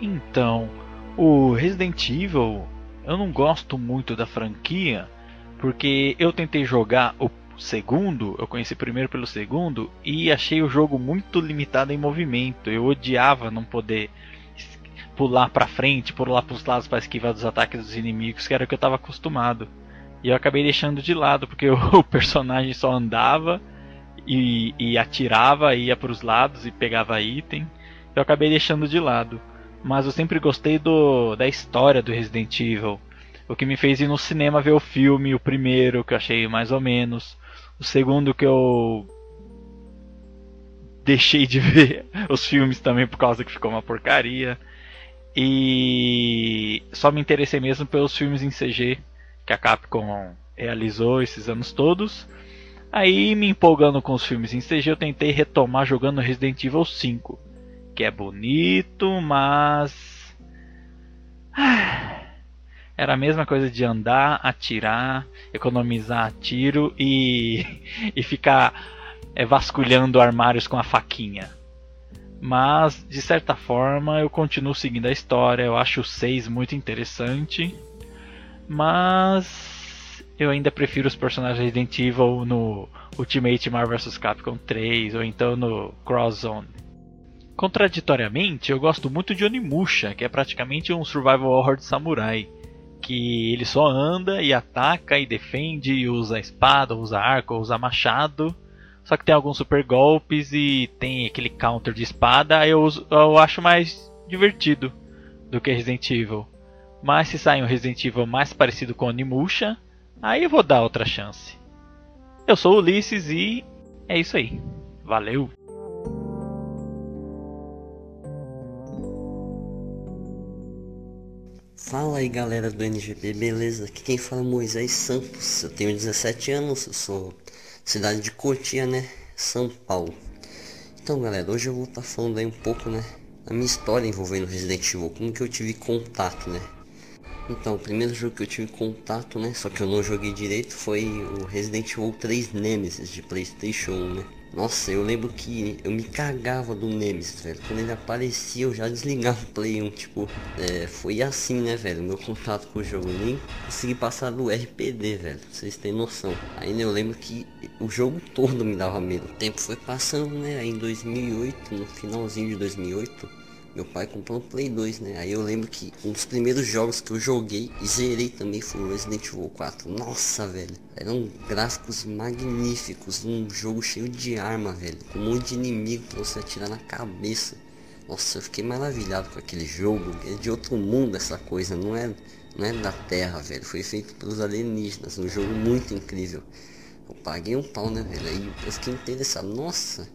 S17: Então, o Resident Evil, eu não gosto muito da franquia, porque eu tentei jogar o segundo, eu conheci primeiro pelo segundo e achei o jogo muito limitado em movimento. Eu odiava não poder pular para frente, pular para os lados para esquivar dos ataques dos inimigos, que era o que eu estava acostumado. E eu acabei deixando de lado, porque o personagem só andava e, e atirava, ia para os lados e pegava item. Eu acabei deixando de lado. Mas eu sempre gostei do, da história do Resident Evil. O que me fez ir no cinema ver o filme, o primeiro, que eu achei mais ou menos. O segundo que eu deixei de ver os filmes também por causa que ficou uma porcaria. E só me interessei mesmo pelos filmes em CG que a Capcom realizou esses anos todos. Aí, me empolgando com os filmes em CG, eu tentei retomar jogando Resident Evil 5, que é bonito, mas era a mesma coisa de andar, atirar, economizar tiro e, e ficar é, vasculhando armários com a faquinha. Mas, de certa forma, eu continuo seguindo a história. Eu acho o 6 muito interessante. Mas eu ainda prefiro os personagens Resident Evil no Ultimate Marvel vs Capcom 3 ou então no Cross Zone. Contraditoriamente, eu gosto muito de Onimusha, que é praticamente um survival horror de samurai, que ele só anda e ataca e defende, e usa espada, usa arco, usa machado só que tem alguns super golpes e tem aquele counter de espada. Eu, eu acho mais divertido do que Resident Evil. Mas se sair um Resident Evil mais parecido com Onimusha, aí eu vou dar outra chance. Eu sou Ulisses e é isso aí. Valeu!
S18: Fala aí galera do NGP, beleza? Aqui quem fala é Moisés Santos, eu tenho 17 anos, eu sou cidade de Cotia, né? São Paulo. Então galera, hoje eu vou estar tá falando aí um pouco, né? Da minha história envolvendo Resident Evil, como que eu tive contato, né? Então, o primeiro jogo que eu tive contato, né? Só que eu não joguei direito foi o Resident Evil 3 Nemesis de Playstation 1, né? Nossa, eu lembro que eu me cagava do Nemesis, velho. Quando ele aparecia, eu já desligava o Play 1. Tipo, é, foi assim, né, velho? Meu contato com o jogo. Nem consegui passar do RPD, velho. Vocês terem noção. Ainda eu lembro que o jogo todo me dava medo. O tempo foi passando, né? Aí em 2008, no finalzinho de 2008 meu pai comprou um Play 2, né? Aí eu lembro que um dos primeiros jogos que eu joguei e zerei também foi o Resident Evil 4. Nossa, velho. Eram gráficos magníficos, um jogo cheio de arma, velho. Com um monte de inimigo pra você atirar na cabeça. Nossa, eu fiquei maravilhado com aquele jogo. É de outro mundo essa coisa, não é, não é da Terra, velho. Foi feito pelos alienígenas. Um jogo muito incrível. Eu paguei um pau, né, velho? Aí eu fiquei interessado. Nossa,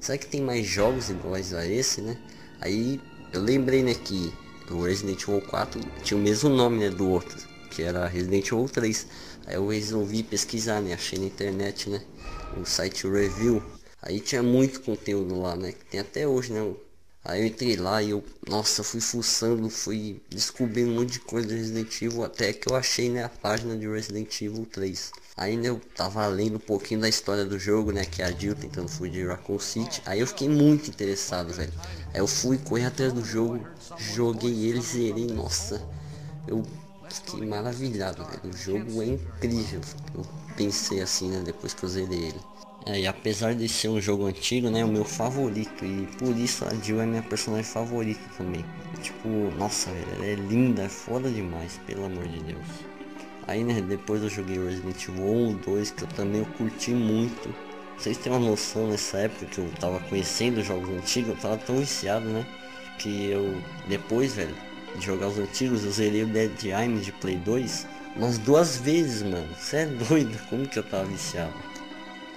S18: será que tem mais jogos iguais a esse, né? Aí eu lembrei, né, que o Resident Evil 4 tinha o mesmo nome, né, do outro, que era Resident Evil 3. Aí eu resolvi pesquisar, né, achei na internet, né, o site Review. Aí tinha muito conteúdo lá, né, que tem até hoje, né, Aí eu entrei lá e eu, nossa, fui fuçando, fui descobrindo um monte de coisa do Resident Evil, até que eu achei, né, a página de Resident Evil 3. Aí né, eu tava lendo um pouquinho da história do jogo, né, que é a Jill tentando fugir de Raccoon City. Aí eu fiquei muito interessado, velho. Aí eu fui correr atrás do jogo, joguei ele, zerei, nossa. Eu fiquei maravilhado, velho. O jogo é incrível. Eu pensei assim, né, depois que eu zerei ele. É, e apesar de ser um jogo antigo, né, o meu favorito, e por isso a Jill é minha personagem favorita também. Tipo, nossa, velho, ela é linda, é foda demais, pelo amor de Deus. Aí, né, depois eu joguei Resident Evil 1, 2, que eu também eu curti muito. Vocês têm uma noção nessa época que eu tava conhecendo os jogos antigos, eu tava tão viciado, né, que eu, depois, velho, de jogar os antigos, eu zerei o Dead Island de Play 2 umas duas vezes, mano. Você é doido, como que eu tava viciado?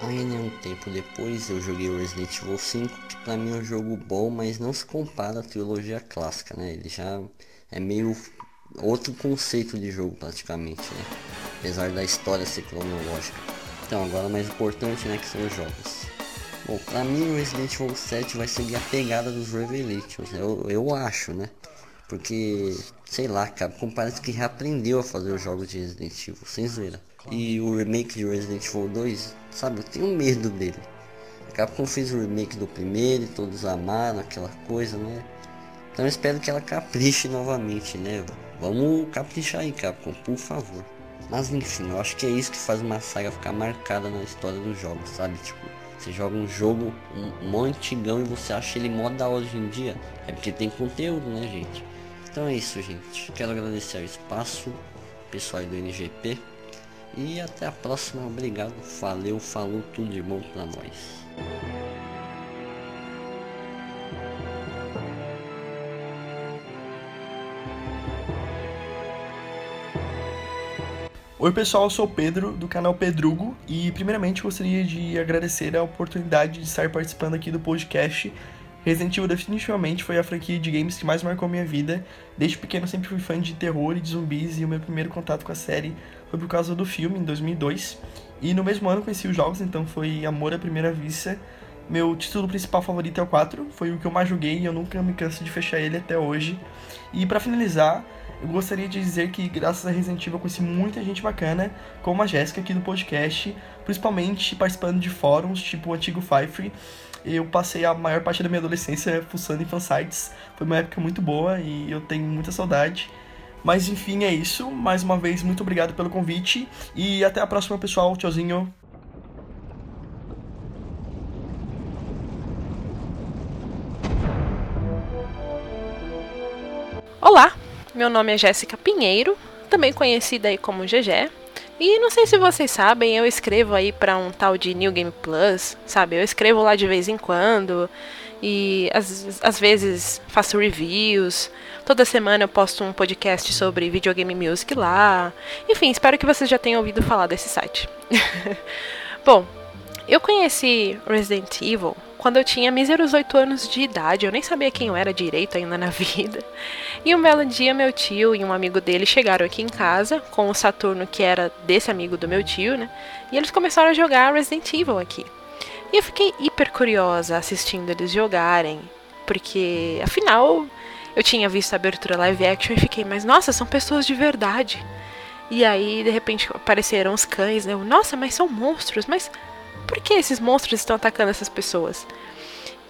S18: Aí, né, um tempo depois eu joguei o Resident Evil 5, que pra mim é um jogo bom, mas não se compara à trilogia clássica, né? Ele já é meio outro conceito de jogo praticamente, né? Apesar da história ser cronológica. Então, agora o mais importante, né, que são os jogos. Bom, pra mim o Resident Evil 7 vai seguir a pegada dos Revelations, eu, eu acho, né? Porque, sei lá, Capcom parece que reaprendeu a fazer os jogos de Resident Evil, sem zoeira. E o remake de Resident Evil 2, sabe, eu tenho medo dele. A Capcom fez o remake do primeiro e todos amaram aquela coisa, né? Então eu espero que ela capriche novamente, né? Vamos caprichar aí, Capcom, por favor. Mas enfim, eu acho que é isso que faz uma saga ficar marcada na história dos jogos, sabe? Tipo, você joga um jogo um, um antigão e você acha ele mó da hoje em dia. É porque tem conteúdo, né, gente? Então é isso, gente. Quero agradecer ao espaço, pessoal do NGP. E até a próxima. Obrigado. Valeu, falou tudo de bom pra nós.
S19: Oi pessoal, eu sou o Pedro do canal Pedrugo e primeiramente gostaria de agradecer a oportunidade de estar participando aqui do podcast. Resident Evil definitivamente foi a franquia de games que mais marcou minha vida. Desde pequeno sempre fui fã de terror e de zumbis e o meu primeiro contato com a série foi por causa do filme em 2002. E no mesmo ano conheci os jogos, então foi amor à primeira vista. Meu título principal favorito é o 4, foi o que eu mais joguei e eu nunca me canso de fechar ele até hoje. E para finalizar, eu gostaria de dizer que, graças a Resident Evil, eu conheci muita gente bacana, como a Jéssica aqui do podcast, principalmente participando de fóruns, tipo o antigo Five. Eu passei a maior parte da minha adolescência fuçando em fansites. Foi uma época muito boa e eu tenho muita saudade. Mas enfim, é isso. Mais uma vez, muito obrigado pelo convite. E até a próxima, pessoal. Tchauzinho.
S20: Olá, meu nome é Jéssica Pinheiro, também conhecida aí como GG. E não sei se vocês sabem, eu escrevo aí para um tal de New Game Plus, sabe? Eu escrevo lá de vez em quando. E às, às vezes faço reviews. Toda semana eu posto um podcast sobre videogame music lá. Enfim, espero que vocês já tenham ouvido falar desse site. Bom, eu conheci Resident Evil quando eu tinha míseros 8 anos de idade. Eu nem sabia quem eu era direito ainda na vida. E um belo dia, meu tio e um amigo dele chegaram aqui em casa com o Saturno, que era desse amigo do meu tio, né? E eles começaram a jogar Resident Evil aqui. E eu fiquei hiper curiosa assistindo eles jogarem, porque afinal eu tinha visto a abertura live action e fiquei, mas nossa, são pessoas de verdade. E aí, de repente, apareceram os cães, né? Eu, nossa, mas são monstros, mas por que esses monstros estão atacando essas pessoas?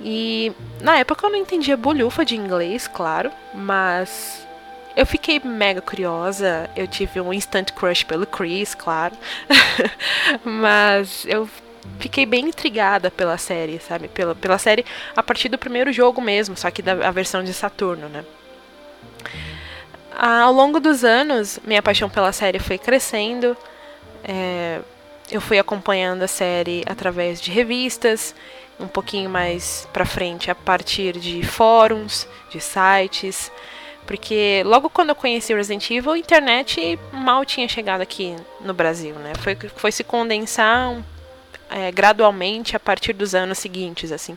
S20: E na época eu não entendia bolhufa de inglês, claro, mas eu fiquei mega curiosa. Eu tive um instant crush pelo Chris, claro. mas eu fiquei bem intrigada pela série, sabe? Pela, pela série a partir do primeiro jogo mesmo, só que da versão de Saturno, né? Ao longo dos anos, minha paixão pela série foi crescendo. É, eu fui acompanhando a série através de revistas, um pouquinho mais pra frente a partir de fóruns, de sites, porque logo quando eu conheci Resident Evil, a internet mal tinha chegado aqui no Brasil, né? Foi, foi se condensar é, gradualmente a partir dos anos seguintes, assim.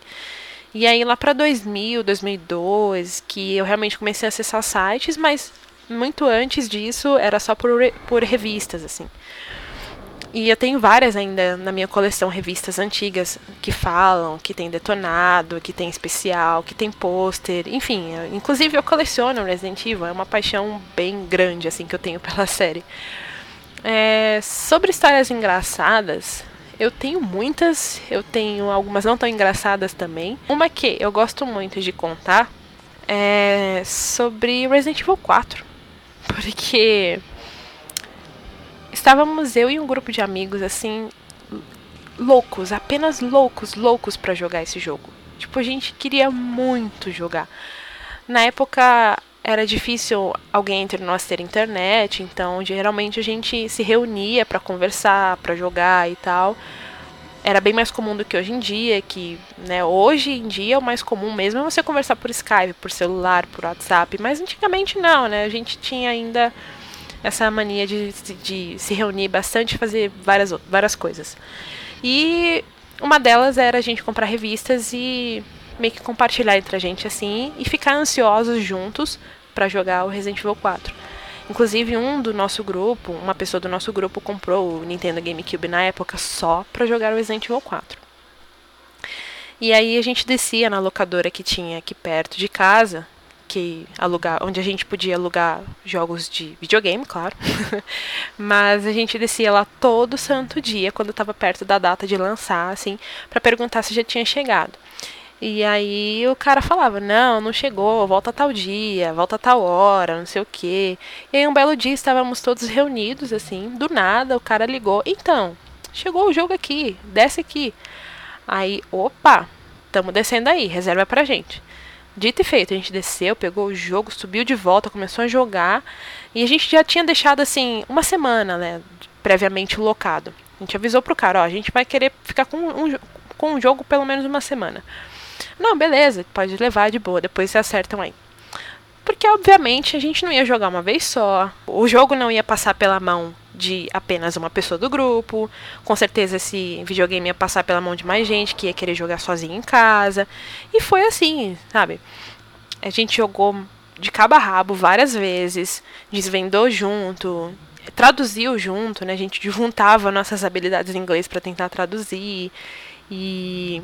S20: E aí lá para 2000, 2002, que eu realmente comecei a acessar sites, mas muito antes disso era só por, por revistas, assim. E eu tenho várias ainda na minha coleção, revistas antigas que falam, que tem detonado, que tem especial, que tem pôster, enfim. Eu, inclusive eu coleciono Resident Evil, é uma paixão bem grande assim que eu tenho pela série. É, sobre histórias engraçadas, eu tenho muitas, eu tenho algumas não tão engraçadas também. Uma que eu gosto muito de contar é sobre Resident Evil 4. Porque estávamos eu e um grupo de amigos assim loucos, apenas loucos, loucos para jogar esse jogo. Tipo, a gente queria muito jogar. Na época era difícil alguém entre nós ter internet, então geralmente a gente se reunia para conversar, para jogar e tal. Era bem mais comum do que hoje em dia, que, né, hoje em dia o mais comum mesmo é você conversar por Skype, por celular, por WhatsApp, mas antigamente não, né? A gente tinha ainda essa mania de, de se reunir bastante e fazer várias, várias coisas. E uma delas era a gente comprar revistas e meio que compartilhar entre a gente assim e ficar ansiosos juntos para jogar o Resident Evil 4. Inclusive um do nosso grupo, uma pessoa do nosso grupo comprou o Nintendo GameCube na época só para jogar o Resident Evil 4. E aí a gente descia na locadora que tinha aqui perto de casa que alugar, onde a gente podia alugar jogos de videogame, claro. Mas a gente descia lá todo santo dia quando estava perto da data de lançar, assim, para perguntar se já tinha chegado. E aí o cara falava: "Não, não chegou, volta tal dia, volta tal hora, não sei o quê". E aí um belo dia estávamos todos reunidos assim, do nada o cara ligou: "Então, chegou o jogo aqui, desce aqui". Aí, opa, estamos descendo aí, reserva pra gente. Dito e feito, a gente desceu, pegou o jogo, subiu de volta, começou a jogar. E a gente já tinha deixado assim uma semana, né, previamente locado. A gente avisou pro cara, ó, a gente vai querer ficar com um, com um jogo pelo menos uma semana. Não, beleza, pode levar de boa, depois se acertam aí. Porque obviamente a gente não ia jogar uma vez só. O jogo não ia passar pela mão de apenas uma pessoa do grupo. Com certeza esse videogame ia passar pela mão de mais gente que ia querer jogar sozinho em casa. E foi assim, sabe? A gente jogou de cabo a rabo várias vezes, desvendou junto, traduziu junto, né? A gente juntava nossas habilidades em inglês para tentar traduzir e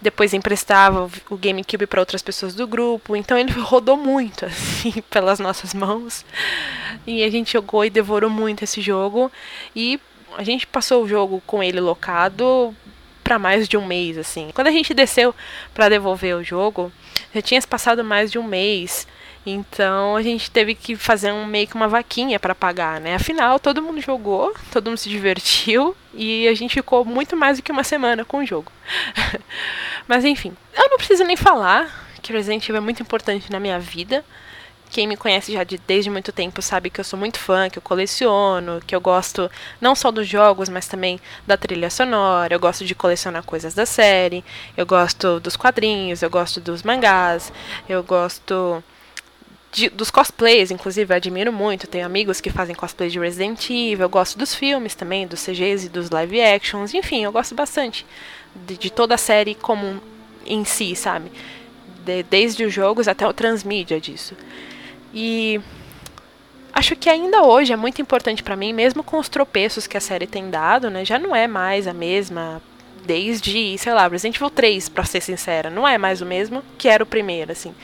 S20: depois emprestava o GameCube para outras pessoas do grupo. Então ele rodou muito assim pelas nossas mãos. E a gente jogou e devorou muito esse jogo e a gente passou o jogo com ele locado para mais de um mês assim. Quando a gente desceu para devolver o jogo, já tinha passado mais de um mês. Então a gente teve que fazer um meio que uma vaquinha para pagar, né? Afinal, todo mundo jogou, todo mundo se divertiu e a gente ficou muito mais do que uma semana com o jogo. Mas enfim, eu não preciso nem falar que Resident Evil é muito importante na minha vida, quem me conhece já de, desde muito tempo sabe que eu sou muito fã, que eu coleciono, que eu gosto não só dos jogos, mas também da trilha sonora. Eu gosto de colecionar coisas da série, eu gosto dos quadrinhos, eu gosto dos mangás, eu gosto de, dos cosplays, inclusive, eu admiro muito. Tenho amigos que fazem cosplay de Resident Evil, eu gosto dos filmes também, dos CGs e dos live actions, enfim, eu gosto bastante de, de toda a série como em si, sabe? De, desde os jogos até o transmídia disso. E acho que ainda hoje é muito importante para mim, mesmo com os tropeços que a série tem dado, né? Já não é mais a mesma desde, sei lá, Resident Evil 3, para ser sincera, não é mais o mesmo que era o primeiro, assim.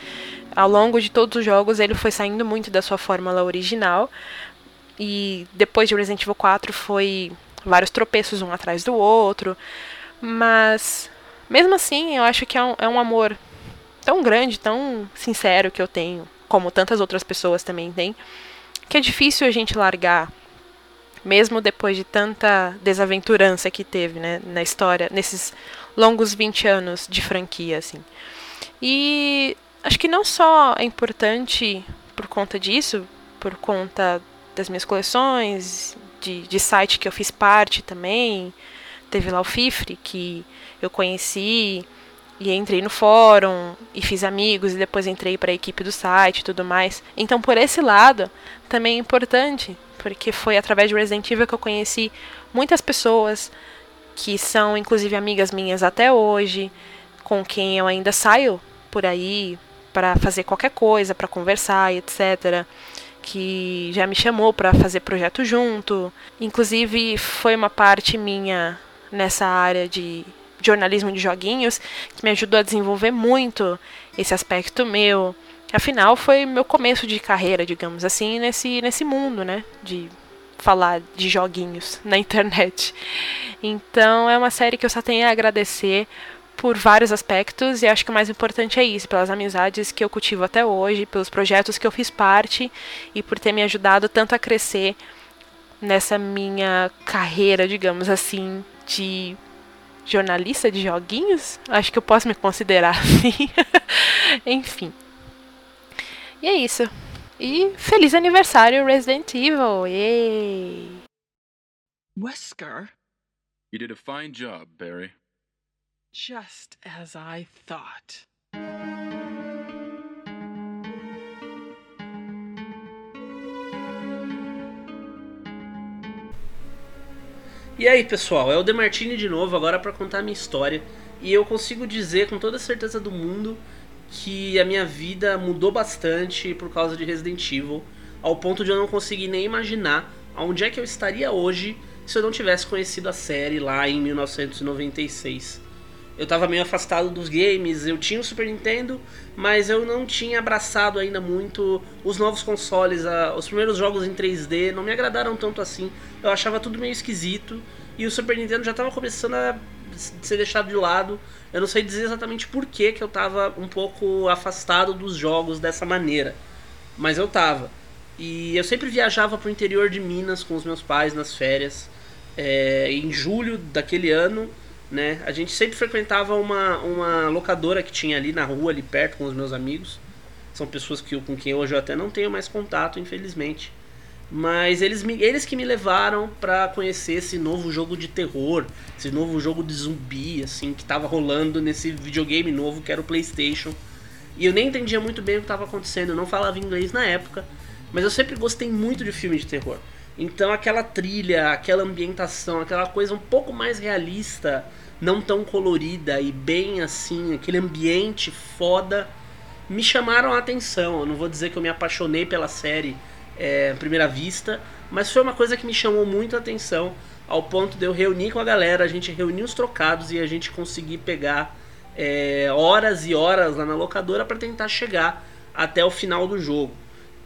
S20: Ao longo de todos os jogos ele foi saindo muito da sua fórmula original. E depois de Resident Evil 4 foi vários tropeços um atrás do outro. Mas mesmo assim, eu acho que é um, é um amor tão grande, tão sincero que eu tenho como tantas outras pessoas também têm, que é difícil a gente largar, mesmo depois de tanta desaventurança que teve né, na história, nesses longos 20 anos de franquia, assim. E acho que não só é importante por conta disso, por conta das minhas coleções, de, de site que eu fiz parte também, teve lá o Fifre, que eu conheci, e entrei no fórum e fiz amigos e depois entrei para a equipe do site e tudo mais. Então, por esse lado, também é importante, porque foi através de Resident Evil que eu conheci muitas pessoas que são inclusive amigas minhas até hoje, com quem eu ainda saio por aí para fazer qualquer coisa, para conversar e etc. Que já me chamou para fazer projeto junto. Inclusive, foi uma parte minha nessa área de jornalismo de joguinhos, que me ajudou a desenvolver muito esse aspecto meu. Afinal, foi meu começo de carreira, digamos assim, nesse, nesse mundo, né? De falar de joguinhos na internet. Então, é uma série que eu só tenho a agradecer por vários aspectos e acho que o mais importante é isso, pelas amizades que eu cultivo até hoje, pelos projetos que eu fiz parte e por ter me ajudado tanto a crescer nessa minha carreira, digamos assim, de jornalista de joguinhos? Acho que eu posso me considerar assim. Enfim. E é isso. E feliz aniversário Resident Evil. Yay!
S21: Wesker?
S22: You did a fine job, Barry.
S21: Just as I thought.
S1: E aí, pessoal, é o Demartini de novo agora para contar a minha história. E eu consigo dizer com toda a certeza do mundo que a minha vida mudou bastante por causa de Resident Evil, ao ponto de eu não conseguir nem imaginar onde é que eu estaria hoje se eu não tivesse conhecido a série lá em 1996 eu tava meio afastado dos games, eu tinha o Super Nintendo, mas eu não tinha abraçado ainda muito os novos consoles, a, os primeiros jogos em 3D não me agradaram tanto assim, eu achava tudo meio esquisito, e o Super Nintendo já tava começando a ser deixado de lado, eu não sei dizer exatamente por que, que eu tava um pouco afastado dos jogos dessa maneira, mas eu tava. E eu sempre viajava pro interior de Minas com os meus pais nas férias, é, em julho daquele ano né? A gente sempre frequentava uma, uma locadora que tinha ali na rua, ali perto, com os meus amigos. São pessoas que, com quem hoje eu até não tenho mais contato, infelizmente. Mas eles, me, eles que me levaram para conhecer esse novo jogo de terror, esse novo jogo de zumbi, assim, que tava rolando nesse videogame novo que era o PlayStation. E eu nem entendia muito bem o que estava acontecendo, eu não falava inglês na época, mas eu sempre gostei muito de filme de terror. Então aquela trilha, aquela ambientação, aquela coisa um pouco mais realista, não tão colorida e bem assim, aquele ambiente foda, me chamaram a atenção. Eu não vou dizer que eu me apaixonei pela série é, à primeira vista, mas foi uma coisa que me chamou muito a atenção, ao ponto de eu reunir com a galera, a gente reunir os trocados e a gente conseguir pegar é, horas e horas lá na locadora para tentar chegar até o final do jogo.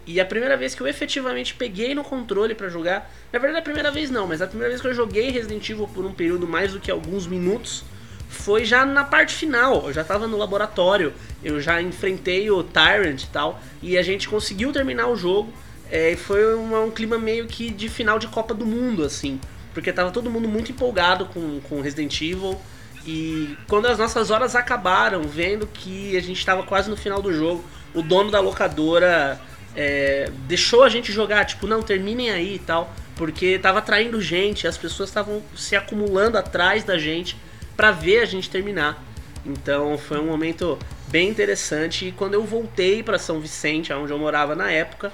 S1: E a primeira vez que eu efetivamente peguei no controle para jogar, na verdade a primeira vez não, mas a primeira vez que eu joguei Resident Evil por um período mais do que alguns minutos, foi já na parte final. Eu já tava no laboratório, eu já enfrentei o Tyrant e tal, e a gente conseguiu terminar o jogo. É, foi um, um clima meio que de final de Copa do Mundo, assim, porque tava todo mundo muito empolgado com, com Resident Evil. E quando as nossas horas acabaram, vendo que a gente estava quase no final do jogo, o dono da locadora é, deixou a gente jogar, tipo, não, terminem aí e tal, porque tava atraindo gente, as pessoas estavam se acumulando atrás da gente para ver a gente terminar. Então foi um momento bem interessante e quando eu voltei para São Vicente, onde eu morava na época,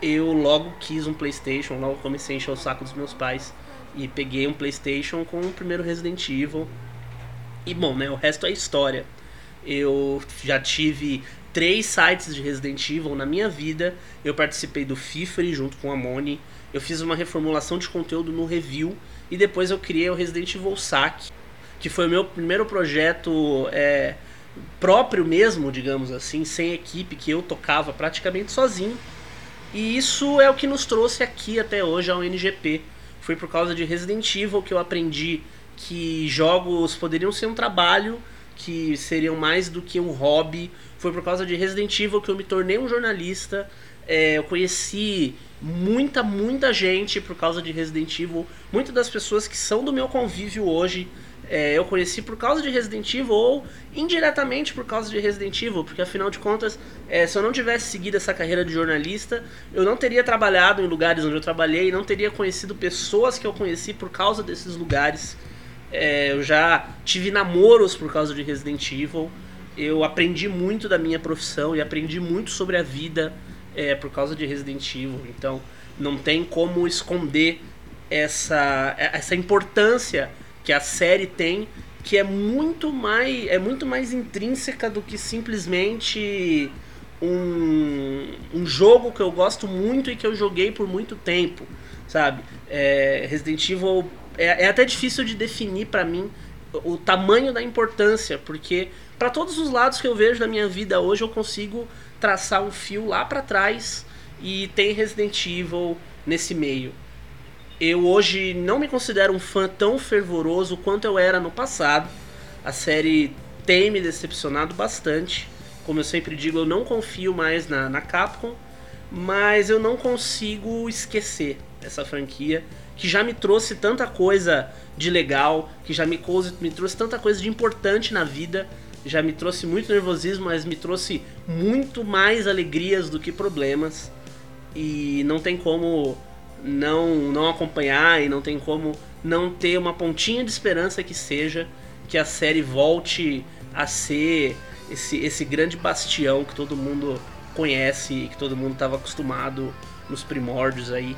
S1: eu logo quis um PlayStation, logo comecei a encher o saco dos meus pais e peguei um PlayStation com o primeiro Resident Evil. E bom, né, o resto é história. Eu já tive três sites de Resident Evil na minha vida. Eu participei do FIFRE junto com a Moni. Eu fiz uma reformulação de conteúdo no review e depois eu criei o Resident Evil SAC, que foi o meu primeiro projeto é, próprio mesmo, digamos assim, sem equipe, que eu tocava praticamente sozinho. E isso é o que nos trouxe aqui até hoje ao NGP. Foi por causa de Resident Evil que eu aprendi que jogos poderiam ser um trabalho, que seriam mais do que um hobby. Foi por causa de Resident Evil que eu me tornei um jornalista. É, eu conheci muita, muita gente por causa de Resident Evil. Muitas das pessoas que são do meu convívio hoje é, eu conheci por causa de Resident Evil ou indiretamente por causa de Resident Evil, porque afinal de contas, é, se eu não tivesse seguido essa carreira de jornalista, eu não teria trabalhado em lugares onde eu trabalhei, não teria conhecido pessoas que eu conheci por causa desses lugares. É, eu já tive namoros por causa de Resident Evil. Eu aprendi muito da minha profissão e aprendi muito sobre a vida é, por causa de Resident Evil. Então, não tem como esconder essa, essa importância que a série tem, que é muito mais é muito mais intrínseca do que simplesmente um, um jogo que eu gosto muito e que eu joguei por muito tempo, sabe? É, Resident Evil é, é até difícil de definir para mim o tamanho da importância, porque para todos os lados que eu vejo da minha vida hoje eu consigo traçar um fio lá para trás e tem Resident Evil nesse meio. Eu hoje não me considero um fã tão fervoroso quanto eu era no passado. A série tem me decepcionado bastante. Como eu sempre digo, eu não confio mais na, na Capcom, mas eu não consigo esquecer essa franquia que já me trouxe tanta coisa de legal, que já me, me trouxe tanta coisa de importante na vida, já me trouxe muito nervosismo, mas me trouxe muito mais alegrias do que problemas. E não tem como não, não acompanhar e não tem como não ter uma pontinha de esperança que seja que a série volte a ser esse, esse grande bastião que todo mundo conhece e que todo mundo estava acostumado nos primórdios aí.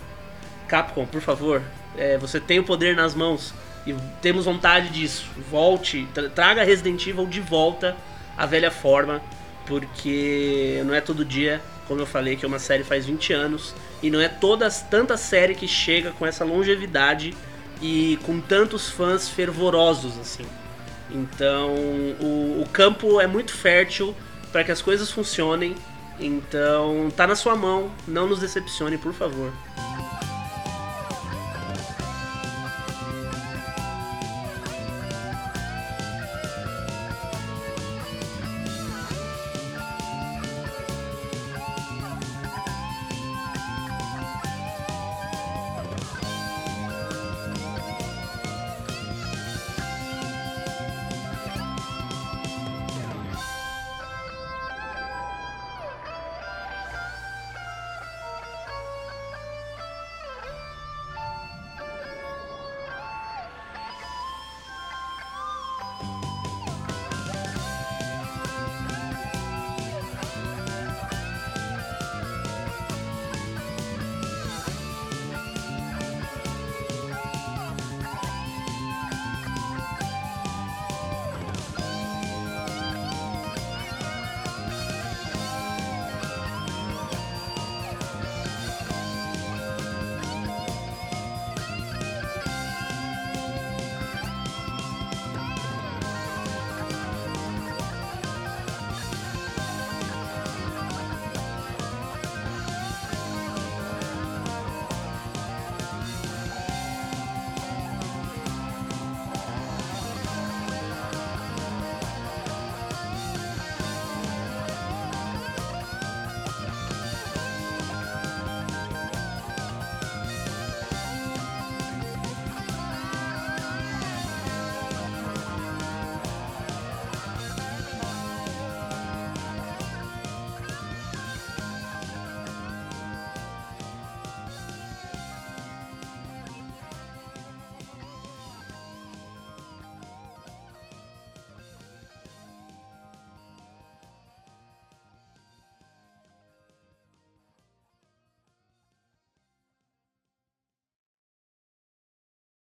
S1: Capcom, por favor, é, você tem o poder nas mãos e temos vontade disso. Volte, tra traga Resident Evil de volta à velha forma, porque não é todo dia como eu falei, que é uma série faz 20 anos e não é toda tanta série que chega com essa longevidade e com tantos fãs fervorosos assim. Então, o, o campo é muito fértil para que as coisas funcionem. Então, tá na sua mão, não nos decepcione, por favor.